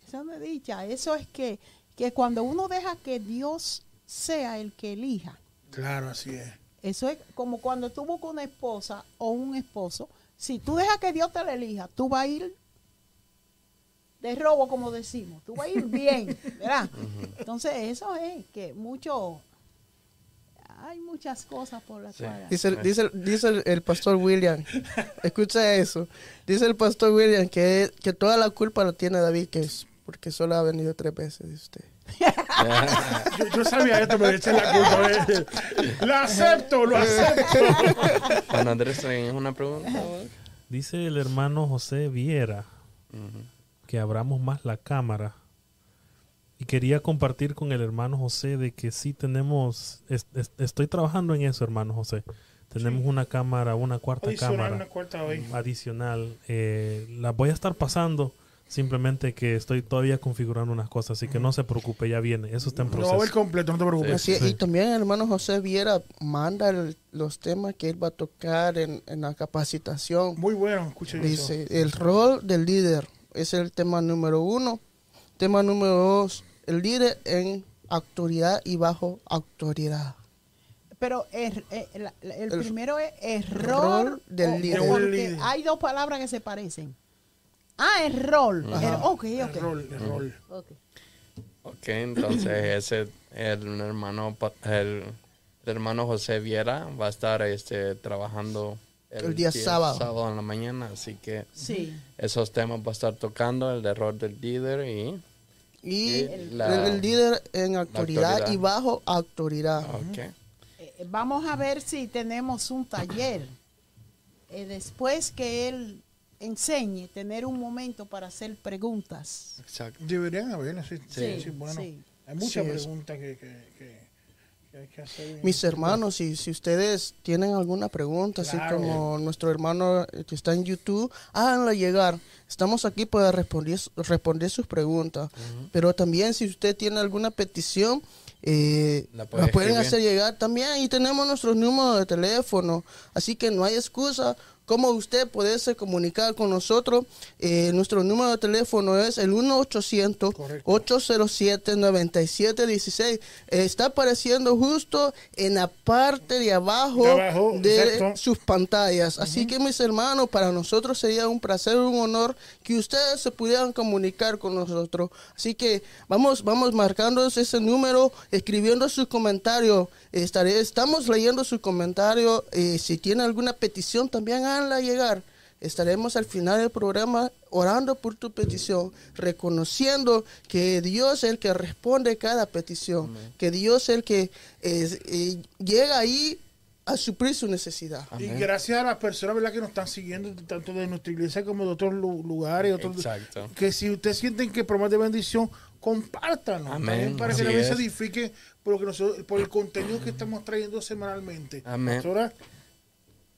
Eso no es dicha. Eso es que, que cuando uno deja que Dios sea el que elija. Claro, así es. Eso es como cuando tú buscas una esposa o un esposo. Si tú dejas que Dios te la elija, tú vas a ir de robo, como decimos. Tú vas a ir bien, ¿verdad? Entonces, eso es que mucho. Hay muchas cosas por las cuales. Dice, dice, dice el, pastor William, escucha eso. Dice el pastor William que, que toda la culpa la tiene David, que es porque solo ha venido tres veces de usted. yo, sabía esto, me eché la culpa. Eh. Lo acepto, lo acepto. Juan Andrés, ¿es una pregunta? Dice el hermano José Viera que abramos más la cámara. Y quería compartir con el hermano José de que sí tenemos, estoy trabajando en eso, hermano José. Tenemos una cámara, una cuarta cámara adicional. Eh, la voy a estar pasando. Simplemente que estoy todavía configurando unas cosas, así que no se preocupe, ya viene. Eso está en proceso. No, el completo, no te preocupes. Y también el hermano José Viera manda los temas que él va a tocar en, la capacitación. Muy bueno, escuche Dice, el rol del líder es el tema número uno. Tema número dos, el líder en autoridad y bajo autoridad. Pero el, primero es error del líder. hay dos palabras que se parecen. Ah, error. ok, ok. Error, ok, entonces ese el hermano el, hermano José Viera va a estar este trabajando el, día, sábado. sábado en la mañana, así que sí. esos temas va a estar tocando el error del líder y y, el, líder en autoridad, y bajo autoridad. Okay. Eh, vamos a ver si tenemos un taller eh, después que él enseñe, tener un momento para hacer preguntas. Exacto. Deberían haber, sí, sí, bueno. Hay muchas preguntas que, hay que hacer. Mis hermanos, si, si ustedes tienen alguna pregunta, así como nuestro hermano que está en YouTube, háganla llegar. Estamos aquí para responder, responder sus preguntas. Pero también si usted tiene alguna petición, eh, la, pueden hacer llegar también y tenemos nuestros números de teléfono así que no hay excusa cómo usted puede comunicar con nosotros. Eh, nuestro número de teléfono es el 1-800-807-9716. está apareciendo justo en la parte de abajo de, sus pantallas. Así que mis hermanos, para nosotros sería un placer, un honor que ustedes se pudieran comunicar con nosotros. Así que vamos, vamos marcando ese número, escribiendo sus comentarios. Estaré, estamos leyendo sus comentarios. Eh, si tiene alguna petición, también háganla llegar. Estaremos al final del programa orando por tu petición, reconociendo que Dios es el que responde cada petición, que Dios es el que eh, llega ahí a suplir su necesidad. Y gracias a las personas ¿verdad? que nos están siguiendo, tanto de nuestra iglesia como de otros lugares, otros, que si ustedes sienten que promete de bendición, compártanos para que la iglesia se edifique por, lo que nosotros, por el contenido que estamos trayendo semanalmente. Amén.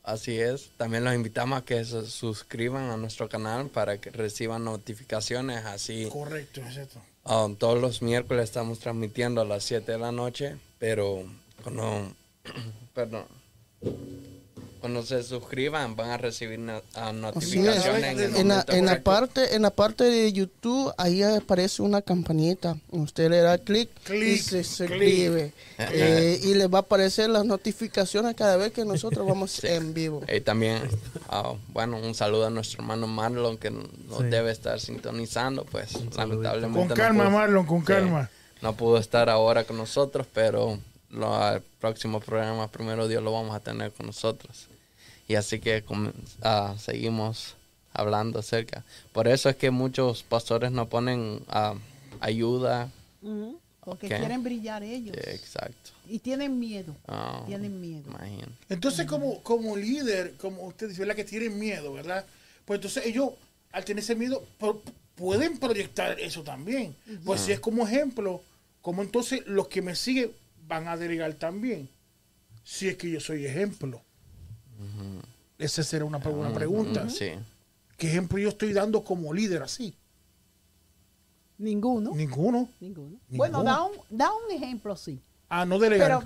Así es. También los invitamos a que se suscriban a nuestro canal para que reciban notificaciones así. Correcto, exacto. Um, todos los miércoles estamos transmitiendo a las 7 de la noche, pero cuando, perdón, cuando se suscriban van a recibir notificaciones en, la, parte en la parte de YouTube ahí aparece una campanita. Usted le da clic y se suscribe. Eh, y le va a aparecer las notificaciones cada vez que nosotros vamos en vivo. Y también ah, bueno un saludo a nuestro hermano Marlon que nos debe estar sintonizando pues lamentablemente con calma Marlon con calma. No pudo estar ahora con nosotros pero el próximo programa primero Dios lo vamos a tener con nosotros y así que uh, seguimos hablando acerca. Por eso es que muchos pastores no ponen uh, ayuda. Porque quieren brillar ellos. exacto. Y tienen miedo. Oh, tienen miedo. Entonces, como, como líder, como usted dice, ¿verdad? Que tienen miedo, ¿verdad? Pues entonces ellos, al tener ese miedo, pueden proyectar eso también. Pues si es como ejemplo, como entonces los que me siguen van a delegar también. Si es que yo soy ejemplo. Esa será una, una pregunta. ¿Qué ejemplo yo estoy dando como líder así? Ninguno. Ninguno. Ninguno. Bueno, da un, da un ejemplo, sí. Ah, no delegar.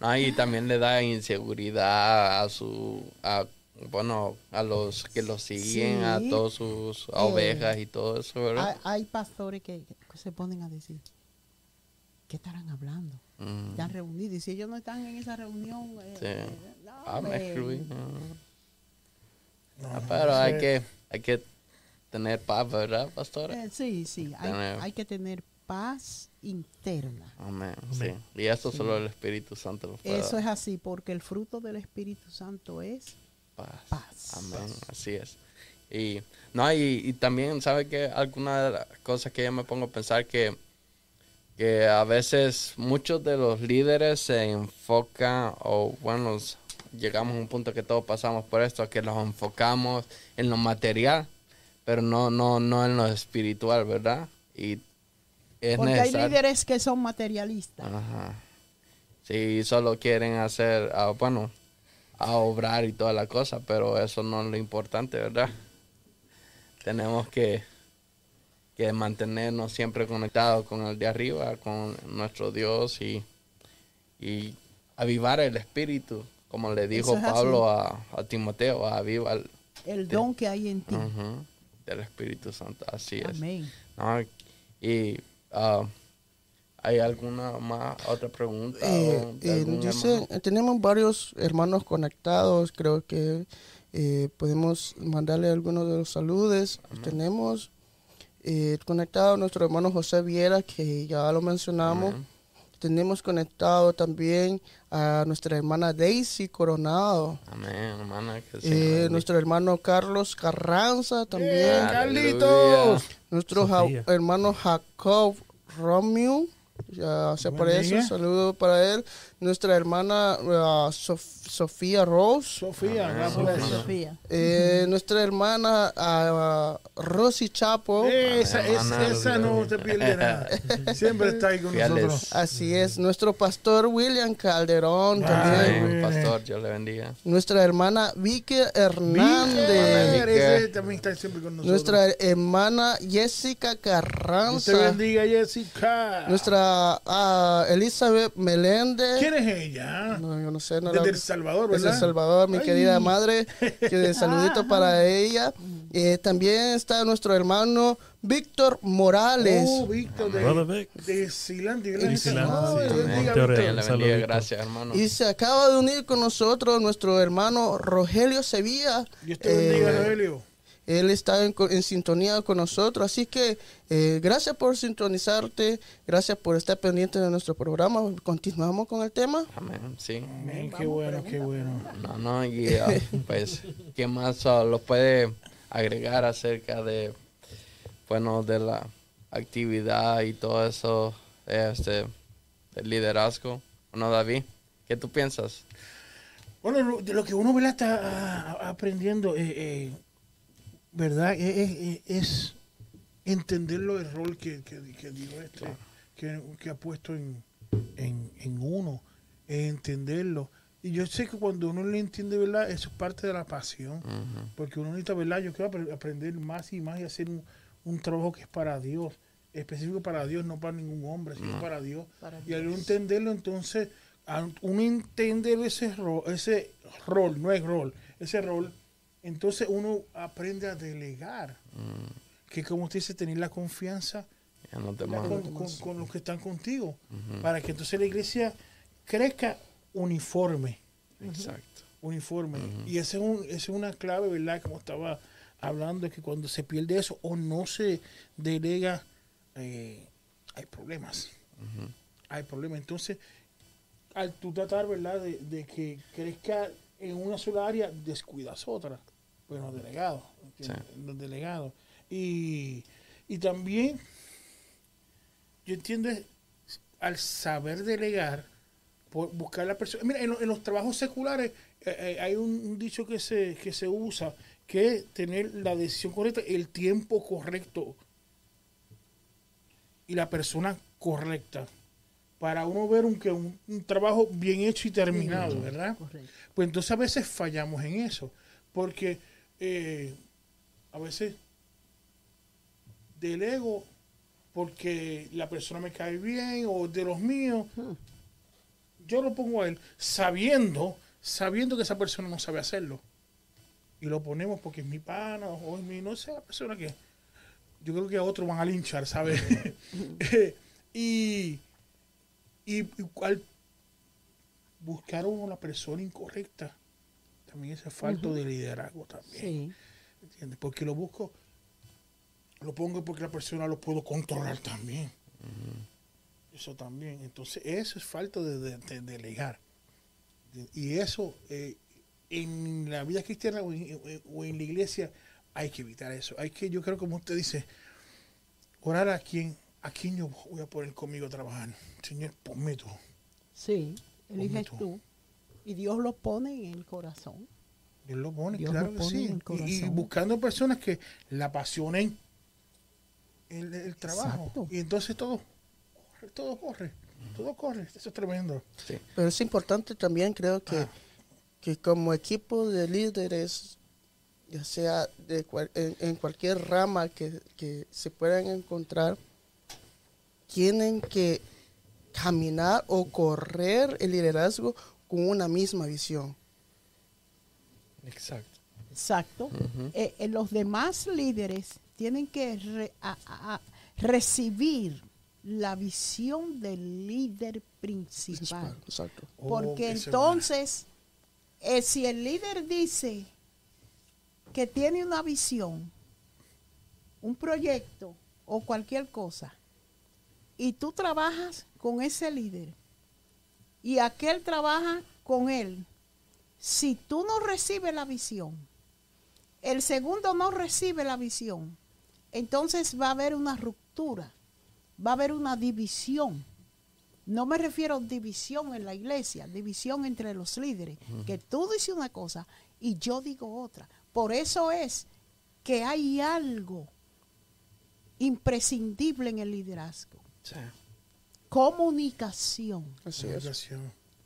no, y también le da inseguridad a su, a, bueno, a los que lo siguen, a todas sus eh, ovejas y todo eso, ¿verdad? Hay, pastores que, se ponen a decir, ¿qué estarán hablando? Mm. Están reunidos. Y si ellos no están en esa reunión, eh, eh, ah, ah, pero hay que, hay que tener paz, ¿verdad, pastora? Eh, sí, sí. Hay, hay, que tener paz interna. Amén. Sí. Y eso solo el Espíritu Santo lo puede Eso es así, porque el fruto del Espíritu Santo es paz. Amén. Así es. Y, no, y, y también, ¿sabe que Alguna de las cosas que yo me pongo a pensar que que a veces muchos de los líderes se enfocan, o bueno, llegamos a un punto que todos pasamos por esto, que los enfocamos en lo material, pero no, no, no en lo espiritual, ¿verdad? Y es Porque hay líderes que son materialistas. Ajá. Sí, solo quieren hacer, ah, bueno, a obrar y toda la cosa, pero eso no es lo importante, ¿verdad? Tenemos que que mantenernos siempre conectados con el de arriba, con nuestro Dios y, y avivar el espíritu, como le dijo Pablo a, Timoteo, a avivar el, don que hay en ti. del Espíritu Santo, así es. Y ah, ¿Hay alguna más otra pregunta? Eh, eh, tenemos varios hermanos conectados, creo que eh, podemos mandarle algunos de los saludos. Tenemos conectado a nuestro hermano José Viera, que ya lo mencionamos. Tenemos conectado también a nuestra hermana Daisy Coronado. Amén, hermana. nuestro hermano Carlos Carranza también. Carlitos. Nuestro hermano Jacob Romeo ya sea por eso, saludo para él. Nuestra hermana uh, Sofía Rose. Sofía, Sofía. Eh, nuestra hermana uh, Rosy Chapo. Esa, esa no te pierde nada. Siempre está ahí con nosotros. Así es. Nuestro pastor William Calderón también. pastor, Dios le bendiga. Nuestra hermana Vicky Hernández. también está siempre con nosotros. Nuestra hermana Jessica Carranza. Dios te bendiga, Jessica. Nuestra uh, Elizabeth Meléndez. ¿Quién es ella? No, yo no sé. No Desde El Salvador, ¿verdad? Desde El Salvador, mi querida madre. Que saludito para ella. Eh, también está nuestro hermano Víctor Morales. Oh, Víctor de, de Silán, Gracias, hermano. Y se acaba de unir con nosotros nuestro hermano Rogelio Sevilla. Dios te bendiga, eh, Rogelio. Él está en, sintonía con nosotros. Así que eh, gracias por sintonizarte, gracias por estar pendiente de nuestro programa. Continuamos con el tema. Amén, sí. Amén, qué bueno, qué bueno. No, no, y ah, pues, ¿qué más uh, lo puede agregar acerca de, bueno, de la actividad y todo eso, este, del liderazgo? ¿No, David? ¿Qué tú piensas? Bueno, de lo que uno está ah, aprendiendo, eh, eh ¿verdad? Es, entenderlo el rol que, que, digo este, que, ha puesto en, uno, es entenderlo. Y yo sé que cuando uno le entiende, ¿verdad? Eso es parte de la pasión. Porque uno necesita, ¿verdad? Yo quiero aprender más y más y hacer un, trabajo que es para Dios. Específico para Dios, no para ningún hombre, sino para Dios. y al entenderlo, entonces, uno entender ese rol, ese rol, no es rol, ese rol entonces uno aprende a delegar. Que como usted dice, tener la confianza con, los que están contigo. Para que entonces la iglesia crezca uniforme. Exacto. Uniforme. Y esa es, un, es una clave, ¿verdad? Como estaba hablando, de que cuando se pierde eso o no se delega, eh, hay problemas. Hay problemas. Entonces, al tú tratar, ¿verdad? De, de que crezca en una sola área, descuidas otra bueno, los delegados, los delegados. Y, también, yo entiendo, al saber delegar, buscar la persona. Mira, en, los trabajos seculares eh, eh, hay un, dicho que se, que se usa, que es tener la decisión correcta, el tiempo correcto y la persona correcta para uno ver un, un, un trabajo bien hecho y terminado, ¿verdad? Pues entonces a veces fallamos en eso, porque eh, a veces delego porque la persona me cae bien o de los míos. Yo lo pongo a él sabiendo, sabiendo que esa persona no sabe hacerlo. Y lo ponemos porque es mi pana o es mi, no sé, la persona que. Yo creo que a otros van a linchar, ¿sabes? y, y, al buscar uno la persona incorrecta, también ese falto de liderazgo también. ¿Entiendes? Porque lo busco, lo pongo porque la persona lo puedo controlar también. Eso también. Entonces, eso es falta de, delegar. Y eso, eh, en la vida cristiana o en, la iglesia, hay que evitar eso. Hay que, yo creo, como usted dice, orar a quien, a quien yo voy a poner conmigo a trabajar. Señor, ponme tú. Sí, eliges tú. Y Dios lo pone en el corazón. Dios lo pone, claro que sí. Y, buscando personas que la apasionen el, trabajo. Y entonces todo corre, todo corre, todo corre. Eso es tremendo. Pero es importante también, creo que, ah. que como equipo de líderes, ya sea de, en, cualquier rama que, que se puedan encontrar, tienen que caminar o correr el liderazgo con una misma visión. Exacto. Exacto. Eh, eh, los demás líderes tienen que recibir la visión del líder principal. Exacto. Porque oh, entonces, eh, si el líder dice que tiene una visión, un proyecto o cualquier cosa, y tú trabajas con ese líder, y aquel trabaja con él, si tú no recibes la visión, el segundo no recibe la visión, entonces va a haber una ruptura, va a haber una división. No me refiero a división en la iglesia, división entre los líderes, que tú dices una cosa y yo digo otra. Por eso es que hay algo imprescindible en el liderazgo. Comunicación.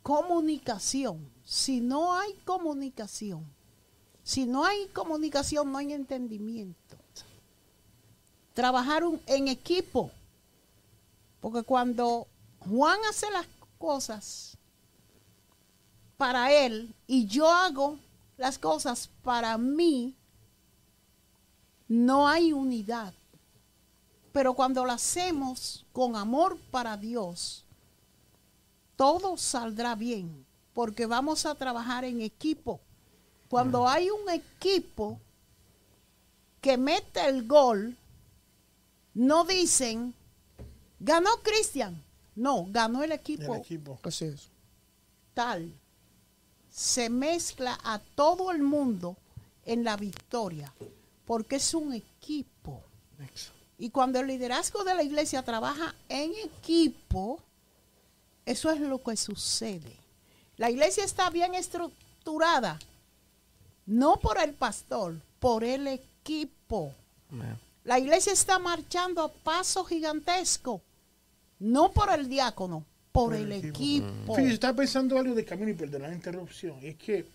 Comunicación. Si no hay comunicación, si no hay comunicación, no hay entendimiento. Trabajar en equipo. Porque cuando Juan hace las cosas para él y yo hago las cosas para mí, no hay unidad. Pero cuando lo hacemos con amor para Dios, todo saldrá bien, porque vamos a trabajar en equipo. Cuando hay un equipo que mete el gol, no dicen, ganó Cristian. No, ganó el equipo. El equipo. Así es. Tal. Se mezcla a todo el mundo en la victoria, porque es un equipo. Y cuando el liderazgo de la iglesia trabaja en equipo, eso es lo que sucede. La iglesia está bien estructurada, no por el pastor, por el equipo. La iglesia está marchando a paso gigantesco, no por el diácono, por, el, equipo. Fíjate, estaba pensando algo de camino y perdón la interrupción. Es que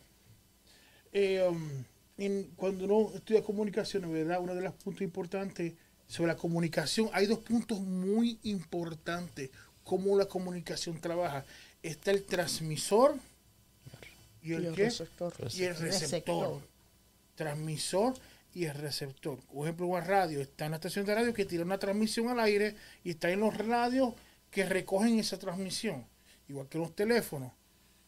eh, um, cuando uno estudia comunicación, ¿verdad? Uno de los puntos importantes sobre la comunicación, hay dos puntos muy importantes, cómo la comunicación trabaja. Está el transmisor y el, receptor. Y el receptor. Transmisor y el receptor. Por ejemplo, una radio, está en la estación de radio que tira una transmisión al aire y está en los radios que recogen esa transmisión. Igual que los teléfonos.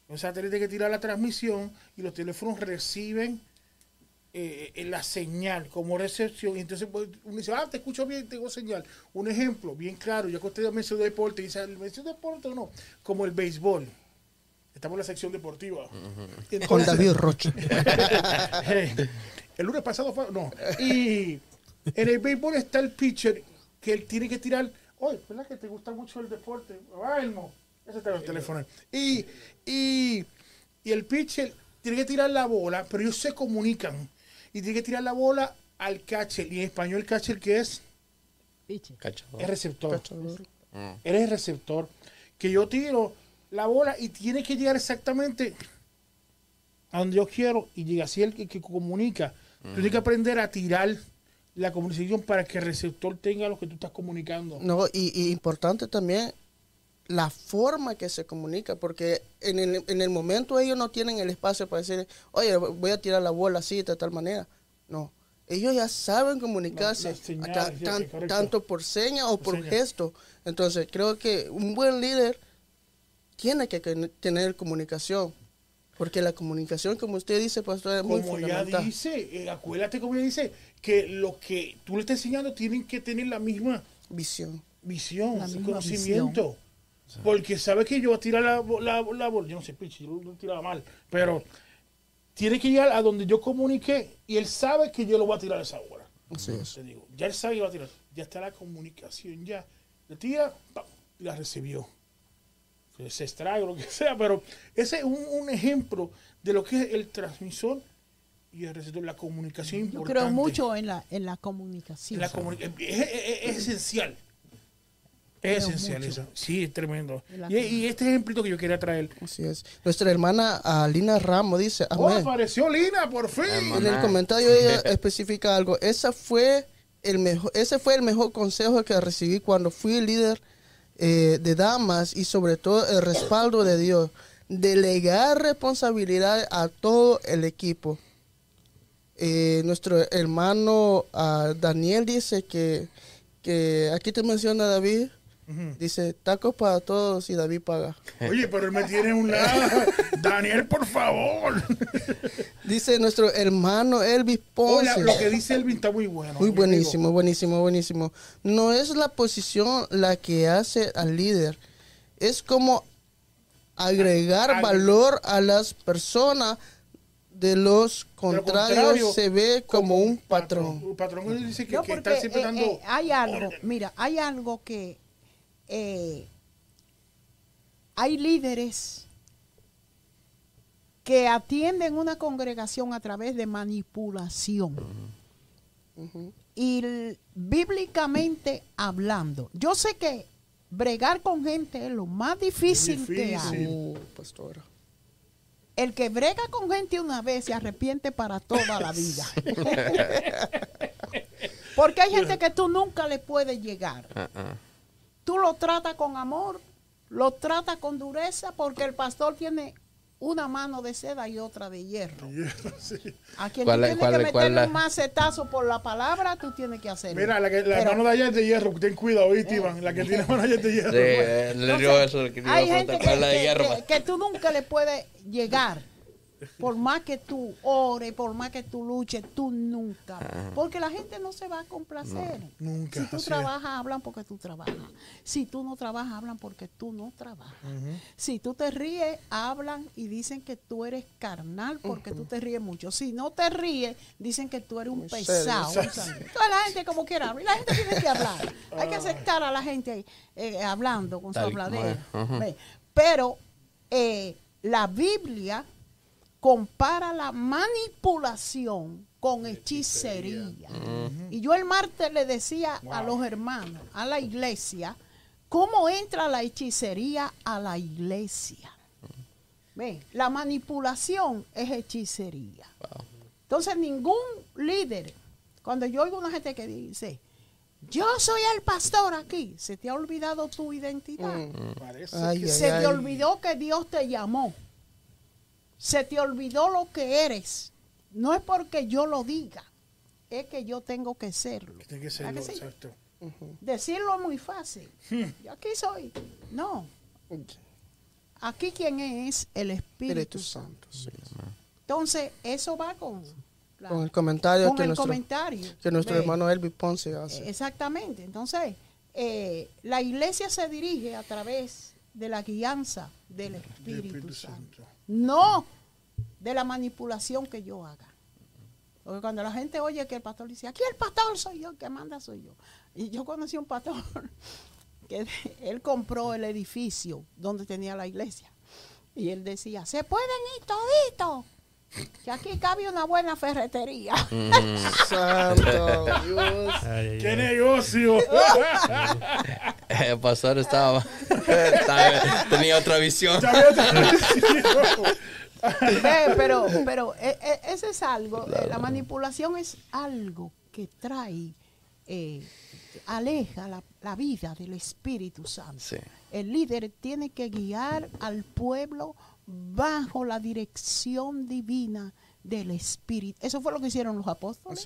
Los satélites que tirar la transmisión y los teléfonos reciben eh, en la señal como recepción. Y entonces pues, uno dice, ah, te escucho bien, tengo señal. Un ejemplo bien claro, ya que usted mencionó deporte, dice, ¿mencionó deporte o no? Como el béisbol. Estamos en la sección deportiva. Con David Rocha. el lunes pasado fue, no. Y en el béisbol está el pitcher que él tiene que tirar. Oye, ¿verdad que te gusta mucho el deporte? Ah, Ese está en el teléfono. Y, y, y el pitcher tiene que tirar la bola, pero ellos se comunican y tiene que tirar la bola al catcher. Y en español, el catcher, ¿qué es? Es receptor. Mm. Eres el receptor. Que yo tiro la bola y tiene que llegar exactamente a donde yo quiero y llega así el que, comunica. Tú tienes que mm. aprender a tirar la comunicación para que el receptor tenga lo que tú estás comunicando. No, y, importante también la forma que se comunica, porque en el, en el momento ellos no tienen el espacio para decir, oye, voy a tirar la bola así, de tal manera. No, ellos ya saben comunicarse, tanto por seña o por, gesto. Entonces, creo que un buen líder tiene que tener comunicación. Porque la comunicación, como usted dice, pastor, es muy como fundamental. Como dice, eh, acuérdate como ella dice, que lo que tú le estás enseñando tienen que tener la misma visión. Visión, conocimiento. Porque sabe que yo voy a tirar la, la, bola. Yo no sé, pinche, yo lo tiraba mal. Pero tiene que llegar a donde yo comuniqué y él sabe que yo lo voy a tirar esa bola. Así es. Te digo, ya él sabe que va a tirar. Ya está la comunicación, ya. Le tira y la recibió. Se extrae o lo que sea, pero ese es un, ejemplo de lo que es el transmisor y el receptor, la comunicación importante. Yo creo mucho en la, en la comunicación. es, es esencial. Es esencial eso. Sí, es tremendo. Y, este ejemplito que yo quería traer. Así es. Nuestra hermana Lina Ramos dice. Oh, apareció Lina, por fin. En el comentario ella especifica algo. Esa fue el mejor, ese fue el mejor consejo que recibí cuando fui líder eh, de damas y sobre todo el respaldo de Dios. Delegar responsabilidad a todo el equipo. Eh, nuestro hermano Daniel dice que, que aquí te menciona David Dice, tacos para todos y David paga. Oye, pero él me tiene un lado. Daniel, por favor. Dice nuestro hermano Elvis Ponce. lo que dice Elvis está muy bueno. Muy buenísimo, buenísimo, buenísimo. No es la posición la que hace al líder. Es como agregar valor a las personas. De los contrarios se ve como, un patrón. Un patrón dice que, está siempre eh, dando eh, hay algo, mira, hay algo que eh, hay líderes que atienden una congregación a través de manipulación. Y bíblicamente hablando, yo sé que bregar con gente es lo más difícil, que hay. Uh, El que brega con gente una vez se arrepiente para toda la vida. Porque hay gente que tú nunca le puedes llegar. Uh-uh. Tú lo tratas con amor, lo tratas con dureza, porque el pastor tiene una mano de seda y otra de hierro. A quien tú tienes que meterle un macetazo por la palabra, tú tienes que hacerlo. Mira, la, que, la mano de allá es de hierro, ten cuidado, ¿viste, Iván? La que tiene mano allá es de hierro. Sí, eh, le digo eso. hay gente que, que, tú nunca le puedes llegar por más que tú ores, por más que tú luches, tú nunca. Ah. Porque la gente no se va a complacer. nunca. Si tú trabajas, hablan porque tú trabajas. Si tú no trabajas, hablan porque tú no trabajas. Si tú te ríes, hablan y dicen que tú eres carnal porque tú te ríes mucho. Si no te ríes, dicen que tú eres un pesado. Toda la gente como quiera hablar. La gente tiene que hablar. Hay que aceptar a la gente eh, hablando con su habladera. Pero eh, la Biblia compara la manipulación con hechicería. Y yo el martes le decía a los hermanos, a la iglesia, cómo entra la hechicería a la iglesia. ¿Ve? La manipulación es hechicería. Entonces ningún líder, cuando yo oigo una gente que dice, yo soy el pastor aquí, se te ha olvidado tu identidad. Mm. se te olvidó que Dios te llamó se te olvidó lo que eres. No es porque yo lo diga, es que yo tengo que serlo. Tiene que serlo, exacto. Decirlo es muy fácil. Hmm. Yo aquí soy. No. Aquí quien es el Espíritu, Santo. Entonces, eso va con, con el comentario, con que, el nuestro, comentario que nuestro hermano Elvis Ponce hace. Exactamente. Entonces, eh, la iglesia se dirige a través de la guianza del Espíritu, Santo. No de la manipulación que yo haga. Porque cuando la gente oye que el pastor dice, aquí el pastor soy yo, el que manda soy yo. Y yo conocí un pastor que él compró el edificio donde tenía la iglesia. Y él decía, se pueden ir toditos. Que aquí cabe una buena ferretería. Santo Dios. ¡Qué negocio! El pastor estaba, tenía otra visión. pero, pero e, e, ese es algo, eh, la manipulación es algo que trae, eh, aleja la, vida del Espíritu Santo. El líder tiene que guiar al pueblo bajo la dirección divina del Espíritu. Eso fue lo que hicieron los apóstoles.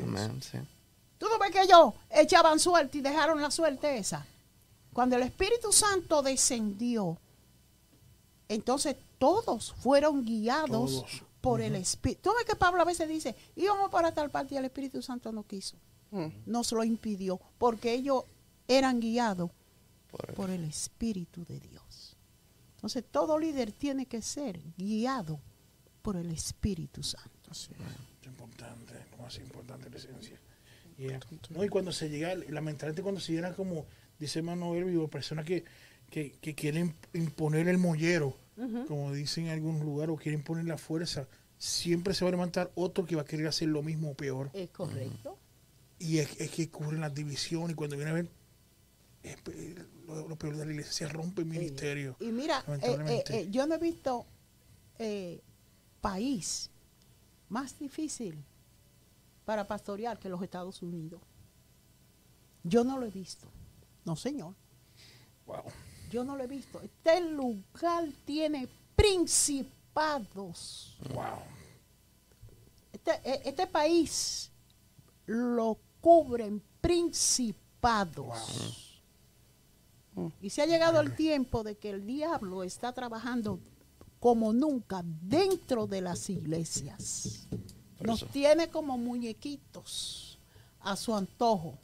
Tú no ves que ellos echaban suerte y dejaron la suerte esa. Cuando el Espíritu Santo descendió, entonces todos fueron guiados por el Espíritu. ¿Tú ves que Pablo a veces dice, íbamos para tal parte y el Espíritu Santo no quiso? Mm. Nos lo impidió, porque ellos eran guiados por el Espíritu de Dios. Entonces todo líder tiene que ser guiado por el Espíritu Santo. es importante, lo más importante la esencia. No, y cuando se llega, lamentablemente cuando se llegan como, dice Manuel Vivo, personas que, que, que quieren imponer el mollero, como dicen en algún lugar, o quieren poner la fuerza, siempre se va a levantar otro que va a querer hacer lo mismo o peor. Es correcto. Y es, que ocurren las divisiones y cuando viene a ver, lo, peor de la iglesia se rompe el ministerio. Y mira, eh, eh, eh, yo no he visto país más difícil para pastorear que los Estados Unidos. Yo no lo he visto. No, señor. Wow. Yo no lo he visto. Este lugar tiene principados. Wow. Este, e, este país lo cubren principados. Y se ha llegado el tiempo de que el diablo está trabajando como nunca dentro de las iglesias. Nos tiene como muñequitos a su antojo.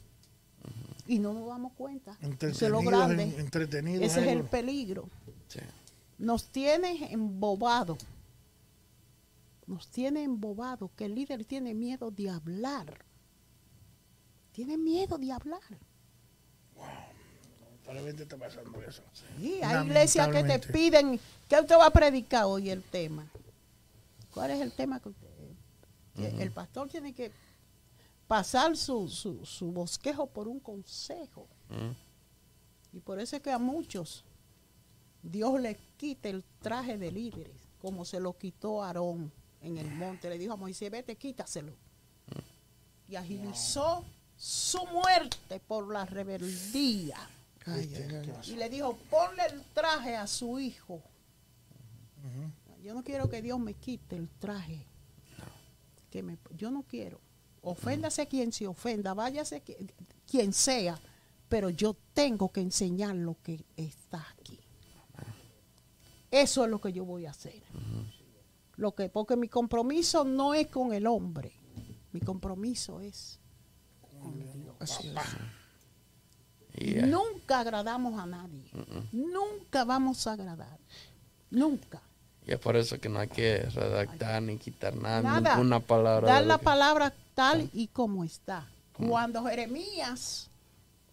Y no nos damos cuenta. Es lo grande. Ese es el peligro. Nos tiene embobado. Nos tiene embobado que el líder tiene miedo de hablar. Tiene miedo de hablar. Wow. está pasando eso. Sí, hay iglesias que te piden, ¿qué usted va a predicar hoy el tema? ¿Cuál es el tema que usted? El pastor tiene que pasar su, su, bosquejo por un consejo. Y por eso es que a muchos Dios le quita el traje de líderes, como se lo quitó Aarón en el monte. Le dijo a Moisés, vete, quítaselo. Y agilizó su muerte por la rebeldía. Y le dijo, ponle el traje a su hijo. Yo no quiero que Dios me quite el traje. Que me, yo no quiero. Oféndase quien se ofenda, váyase quien sea, pero yo tengo que enseñar lo que está aquí. Eso es lo que yo voy a hacer. Lo que, porque mi compromiso no es con el hombre, mi compromiso es con Dios. Nunca agradamos a nadie. Nunca vamos a agradar. Nunca. Y es por eso que no hay que redactar ni quitar nada, ninguna palabra. Dar la palabra tal y como está. Cuando Jeremías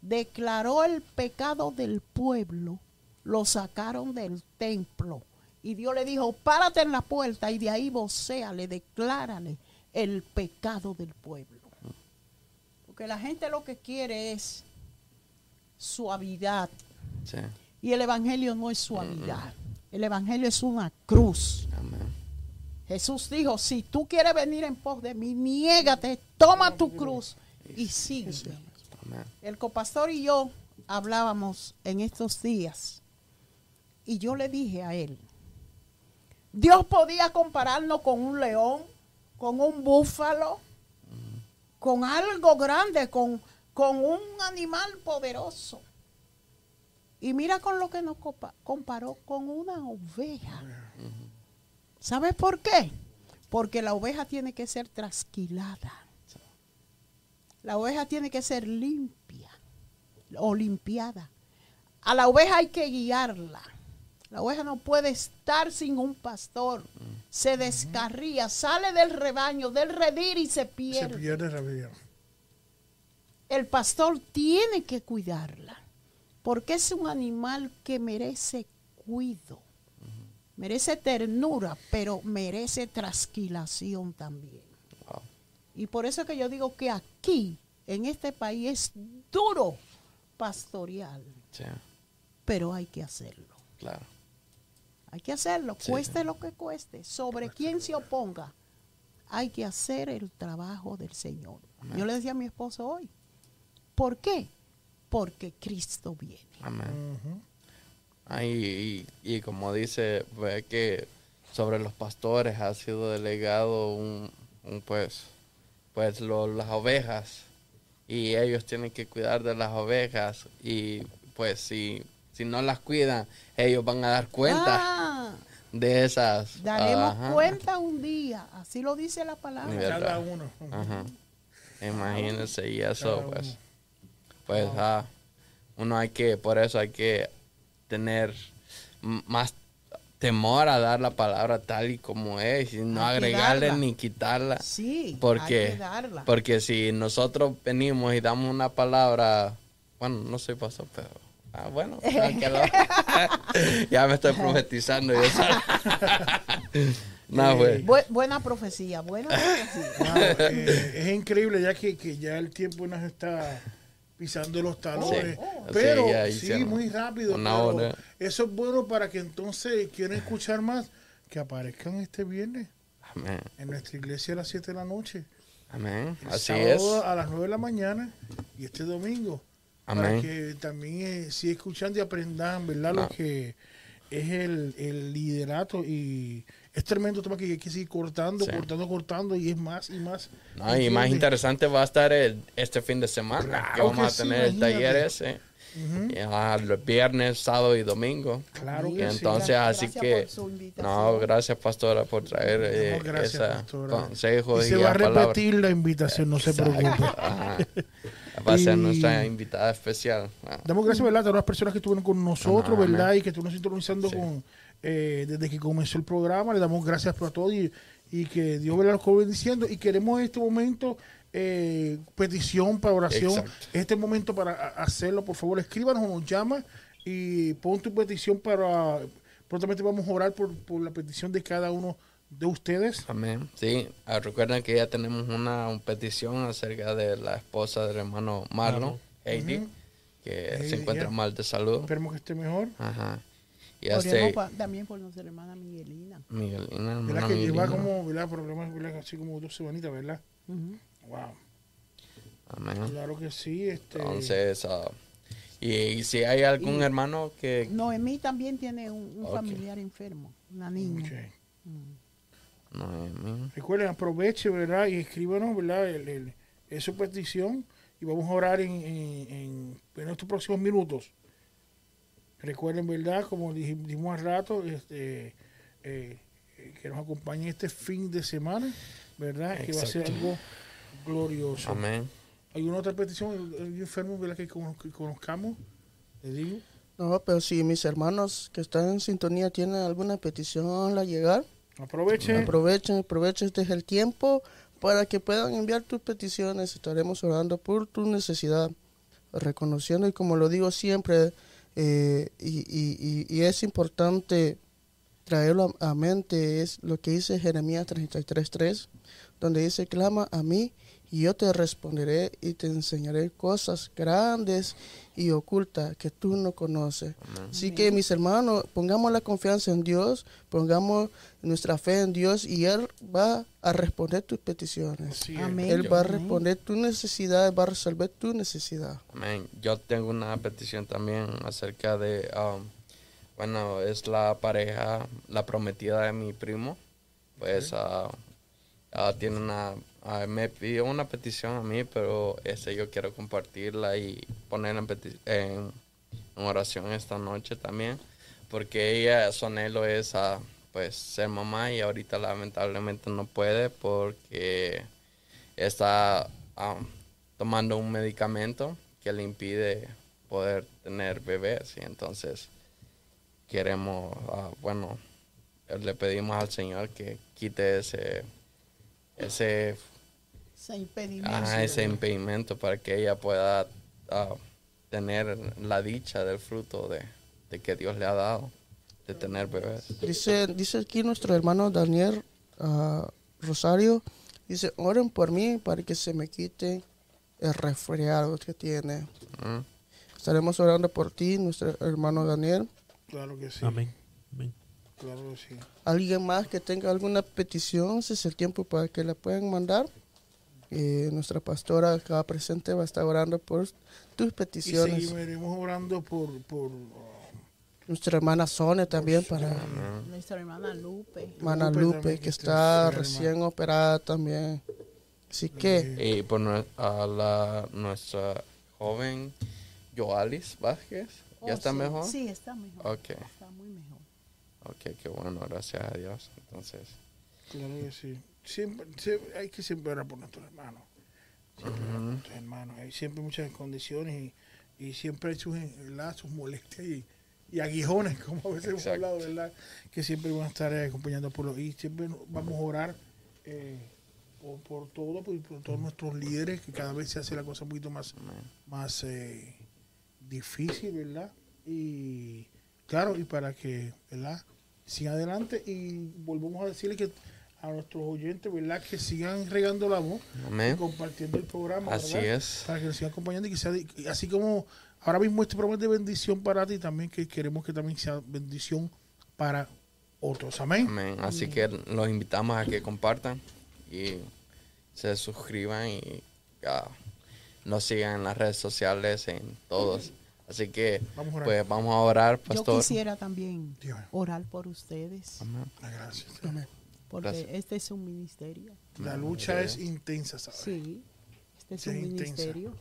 declaró el pecado del pueblo, lo sacaron del templo. Y Dios le dijo, párate en la puerta y de ahí le declárale el pecado del pueblo. Porque la gente lo que quiere es suavidad. Y el Evangelio no es suavidad. El Evangelio es una cruz. Jesús dijo, si tú quieres venir en pos de mí, niégate, toma tu cruz y sigue. El copastor y yo hablábamos en estos días y yo le dije a él, Dios podía compararnos con un león, con un búfalo, con algo grande, con, con un animal poderoso. Y mira con lo que nos comparó con una oveja. ¿Sabes por qué? Porque la oveja tiene que ser trasquilada. La oveja tiene que ser limpia o limpiada. A la oveja hay que guiarla. La oveja no puede estar sin un pastor. Se descarría, sale del rebaño, del redir y se pierde. Se pierde el El pastor tiene que cuidarla. Porque es un animal que merece cuido merece ternura, pero merece trasquilación también. Y por eso es que yo digo que aquí, en este país, es duro pastorear. Pero hay que hacerlo. Claro. Hay que hacerlo, cueste lo que cueste. Sobre quien se oponga, hay que hacer el trabajo del Señor. Yo le decía a mi esposo hoy, ¿por qué? Porque Cristo viene. Amén y, como dice, ve que sobre los pastores ha sido delegado un, pues, pues las ovejas y ellos tienen que cuidar de las ovejas y pues si, si no las cuidan, ellos van a dar cuenta ah. de esas. Daremos cuenta un día, así lo dice la palabra. Cada uno. Imagínense y eso pues, pues ah, uno hay que, por eso hay que tener más temor a dar la palabra tal y como es y no agregarle ni quitarla. Sí, porque, porque si nosotros venimos y damos una palabra, bueno, no soy pastor, pero ah, bueno, ya me estoy profetizando. no, buena profecía, buena profecía. Eh, es increíble ya que, que ya el tiempo nos está pisando los talones. Pero sí, muy rápido. eso es bueno para que entonces quieran escuchar más, que aparezcan este viernes. En nuestra iglesia a las 7 de la noche. Amén. Así es. A las 9 de la mañana y este domingo. Amén. Para que también eh, si escuchan y aprendan, ¿verdad? Lo que es el, el liderato y es tremendo tema que hay que seguir cortando, cortando, cortando y es más y más. y más interesante va a estar este fin de semana que vamos a tener el taller ese. los viernes, sábado y domingo. Claro y entonces, así que, no, gracias, pastora, por traer eh, ese consejo. Y, se va a repetir la invitación, no se preocupe. Va a ser nuestra invitada especial. Ah. Damos gracias, ¿verdad? A todas las personas que estuvieron con nosotros, ¿verdad? Y que estuvieron sintonizando con, eh, desde que comenzó el programa. Le damos gracias por todo y, y que Dios me lo esté diciendo. Y queremos en este momento eh, petición para oración. Este momento para hacerlo. Por favor, escríbanos o nos llama y pon tu petición para. Prontamente vamos a orar por, por la petición de cada uno de ustedes. Amén. Sí, ah, recuerden que ya tenemos una, petición acerca de la esposa del hermano Marlon, Heidi, que se encuentra mal de salud. Esperemos que esté mejor. Ajá. Y hace, también por nuestra hermana Miguelina. Miguelina, hermana ¿Verdad que lleva como, ¿verdad? Problemas, ¿verdad? Así como dos semanitas, ¿verdad? Wow. Amén. Claro que sí. Este... Entonces, uh, y, si hay algún hermano que... Noemí también tiene un, familiar enfermo, una niña. Okay. Mm. Recuerden, aproveche, ¿verdad? Y escríbanos, ¿verdad? El, el, su petición y vamos a orar en, en, en, estos próximos minutos. Recuerden, ¿verdad? Como dijimos al rato, este, eh, que nos acompañe este fin de semana, ¿verdad? Que va a ser algo glorioso. Amén. ¿Hay una otra petición? ¿Hay enfermo ¿verdad? Que, conozcamos? ¿Le digo? No, pero si mis hermanos que están en sintonía tienen alguna petición a llegar, aprovechen. Aprovechen, aprovechen, este es el tiempo para que puedan enviar tus peticiones. Estaremos orando por tu necesidad, reconociendo y como lo digo siempre, eh, y, y, y, es importante traerlo a, a, mente, es lo que dice Jeremías 33.3, donde dice, clama a mí y yo te responderé y te enseñaré cosas grandes y ocultas que tú no conoces. Así que mis hermanos, pongamos la confianza en Dios, pongamos nuestra fe en Dios y Él va a responder tus peticiones. Él va a responder tu necesidad, va a resolver tu necesidad. Amén. Yo tengo una petición también acerca de, um, bueno, es la pareja, la prometida de mi primo, pues uh, uh, tiene una Ah, me pidió una petición a mí, pero ese yo quiero compartirla y ponerla en, oración esta noche también, porque ella, su anhelo es a, pues, ser mamá y ahorita lamentablemente no puede porque está ah, tomando un medicamento que le impide poder tener bebés y entonces queremos, ah, bueno, le pedimos al Señor que quite ese ese ese impedimento. Ah, ese impedimento para que ella pueda ah, tener la dicha del fruto de, que Dios le ha dado, de tener bebés. Dice, dice aquí nuestro hermano Daniel ah, Rosario, dice, oren por mí para que se me quite el resfriado que tiene. Estaremos orando por ti, nuestro hermano Daniel. Claro que sí. Amén. Claro que sí. ¿Alguien más que tenga alguna petición? es el tiempo para que la puedan mandar. Eh, nuestra pastora acá presente va a estar orando por tus peticiones. Y seguiremos orando por, por nuestra hermana Sonia también para nuestra hermana Lupe. Hermana Lupe, que, está recién operada también. Así que y por a la nuestra joven Joalis Vázquez, ¿ya oh, está mejor? Sí, está mejor. Okay. Está muy mejor. Ok, qué bueno, gracias a Dios. Entonces, claro que sí siempre, hay que siempre orar por nuestros hermanos. Siempre por nuestros hermanos. Hay siempre muchas condiciones y, y siempre hay sus, sus molestias y, y, aguijones, como a veces hemos hablado, ¿verdad? Que siempre van a estar acompañando por los. Y siempre vamos a orar eh, por, por, todo, por, todos nuestros líderes, que cada vez se hace la cosa un poquito más, más eh, difícil, ¿verdad? Y claro, y para que, ¿verdad? Siga adelante y volvemos a decirle que a nuestros oyentes, ¿verdad? Que sigan regando la voz, compartiendo el programa, Así es. Para que nos sigan acompañando y que sea, así como ahora mismo este programa es de bendición para ti, también que queremos que también sea bendición para otros. Amén. Amén. Así que los invitamos a que compartan y se suscriban y nos sigan en las redes sociales, en todos. Así que, pues vamos a orar, pastor. Yo quisiera también orar por ustedes. Amén. Gracias. Amén porque este es un ministerio. La lucha es intensa, Sí, este es un ministerio.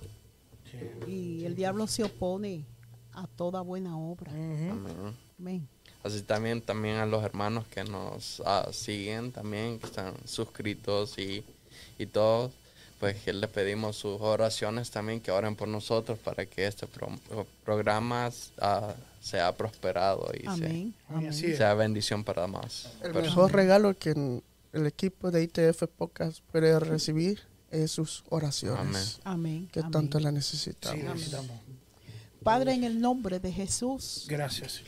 Y el diablo se opone a toda buena obra. Amén. Así también, también a los hermanos que nos ah, siguen, también que están suscritos y, y todos, pues que les pedimos sus oraciones también, que oren por nosotros para que este programa uh, sea prosperado y sea, bendición para más. El mejor regalo que el equipo de ITF Pocas puede recibir es sus oraciones. Amén. Que tanto la necesitamos. Padre, en el nombre de Jesús. Gracias.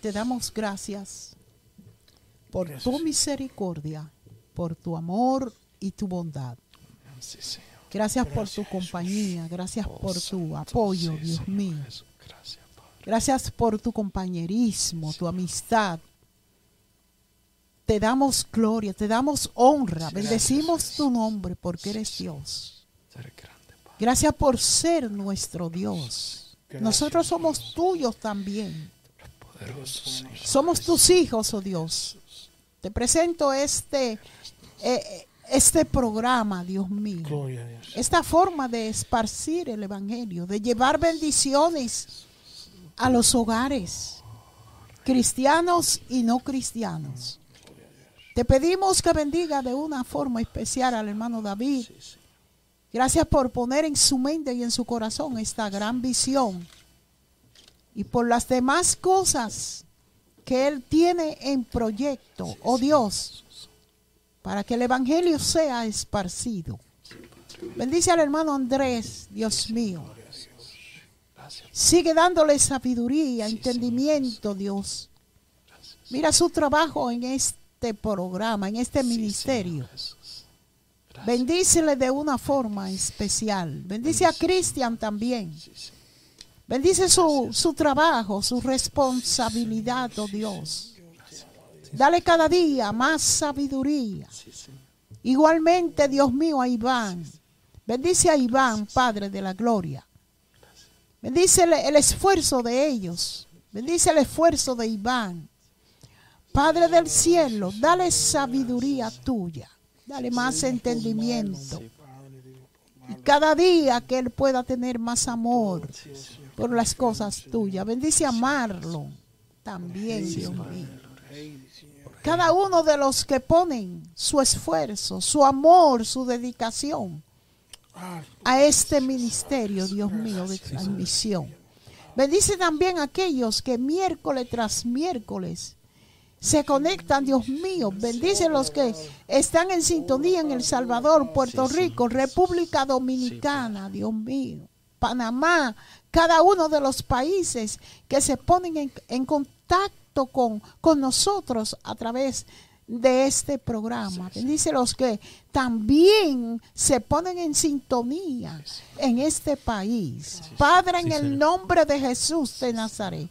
Te damos gracias por tu misericordia, por tu amor y tu bondad. Gracias por tu compañía, gracias oh, por tu apoyo, Dios mío. Gracias por tu compañerismo, tu amistad. Te damos gloria, te damos honra, bendecimos tu nombre porque eres Dios. Gracias por ser nuestro Dios. Nosotros somos tuyos también. Somos tus hijos, oh Dios. Te presento este, eh, este programa, Dios mío. Esta forma de esparcir el Evangelio, de llevar bendiciones a los hogares, cristianos y no cristianos. Te pedimos que bendiga de una forma especial al hermano David. Gracias por poner en su mente y en su corazón esta gran visión. Y por las demás cosas que él tiene en proyecto, oh Dios, para que el Evangelio sea esparcido. Bendice al hermano Andrés, Dios mío. Sigue dándole sabiduría, entendimiento, Dios. Mira su trabajo en este programa, en este ministerio. Bendícele de una forma especial. Bendice a Cristian también. Bendice su, su trabajo, su responsabilidad, oh Dios. Dale cada día más sabiduría. Igualmente, Dios mío, a Iván. Bendice a Iván, Padre de la Gloria. Bendice el, esfuerzo de ellos. Bendice el esfuerzo de Iván. Padre del cielo, dale sabiduría tuya. Dale más entendimiento. Y cada día que él pueda tener más amor por las cosas tuyas. Bendice a Marlon también, Dios mío. Cada uno de los que ponen su esfuerzo, su amor, su dedicación a este ministerio, Dios mío, de transmisión. Bendice también a aquellos que miércoles tras miércoles se conectan, Dios mío. Bendice a los que están en sintonía en El Salvador, Puerto Rico, República Dominicana, Dios mío, Panamá, cada uno de los países que se ponen en, contacto con, con nosotros a través de este programa. Bendice los que también se ponen en sintonía en este país. Padre, en el nombre de Jesús de Nazaret.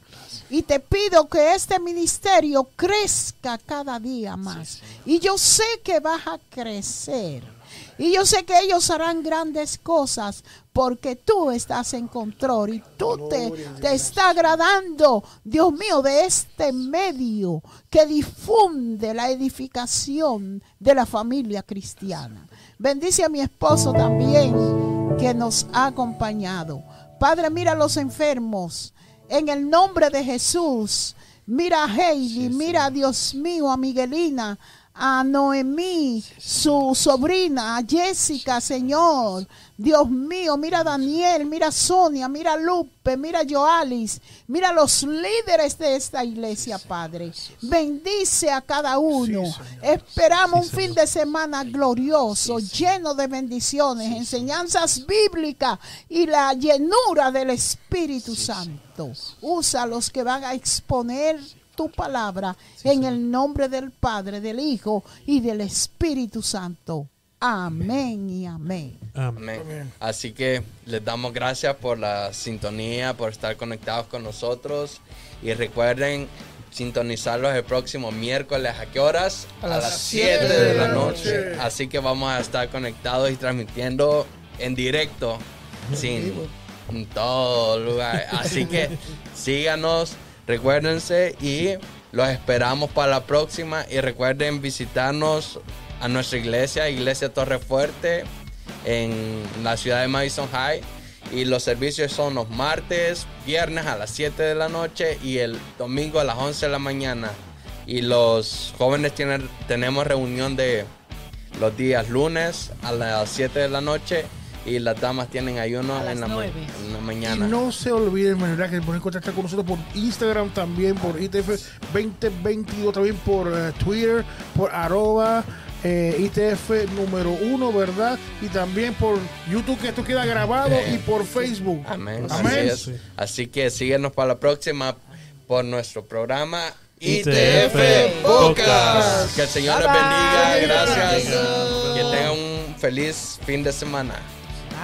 Y te pido que este ministerio crezca cada día más. Y yo sé que vas a crecer y yo sé que ellos harán grandes cosas porque tú estás en control y tú te, te está agradando, Dios mío, de este medio que difunde la edificación de la familia cristiana. Bendice a mi esposo también que nos ha acompañado. Padre, mira a los enfermos. En el nombre de Jesús, mira a Heidi, mira, a Dios mío, a Miguelina, a Noemí, su sobrina, a Jessica, Señor. Dios mío, mira a Daniel, mira a Sonia, mira a Lupe, mira a Joalis, mira a los líderes de esta iglesia, Padre. Bendice a cada uno. Esperamos un fin de semana glorioso, lleno de bendiciones, enseñanzas bíblicas y la llenura del Espíritu Santo. Usa los que van a exponer tu palabra en el nombre del Padre, del Hijo y del Espíritu Santo. Amén y amén. amén. Así que les damos gracias por la sintonía, por estar conectados con nosotros. Y recuerden sintonizarlos el próximo miércoles. ¿A qué horas? A, las 7 de, la noche. Así que vamos a estar conectados y transmitiendo en directo. Sin en todo lugar. Así que síganos Recuérdense y los esperamos para la próxima y recuerden visitarnos a nuestra iglesia, Iglesia Torre Fuerte, en la ciudad de Madison High. Y los servicios son los martes, viernes a las 7 de la noche y el domingo a las 11 de la mañana. Y los jóvenes tienen, tenemos reunión de los días lunes a las 7 de la noche y las damas tienen ayuno en la, en la, mañana. Y no se olviden, manera que pueden contactar con nosotros por Instagram también, por ITF 2022, también por eh, Twitter, por arroba eh, ITF número uno, ¿verdad? Y también por YouTube, que esto queda grabado, y por Facebook. Amén. Amén. Así, que síguenos para la próxima por nuestro programa ITF Podcast. Que el Señor les bendiga. Gracias. Que tengan un feliz fin de semana.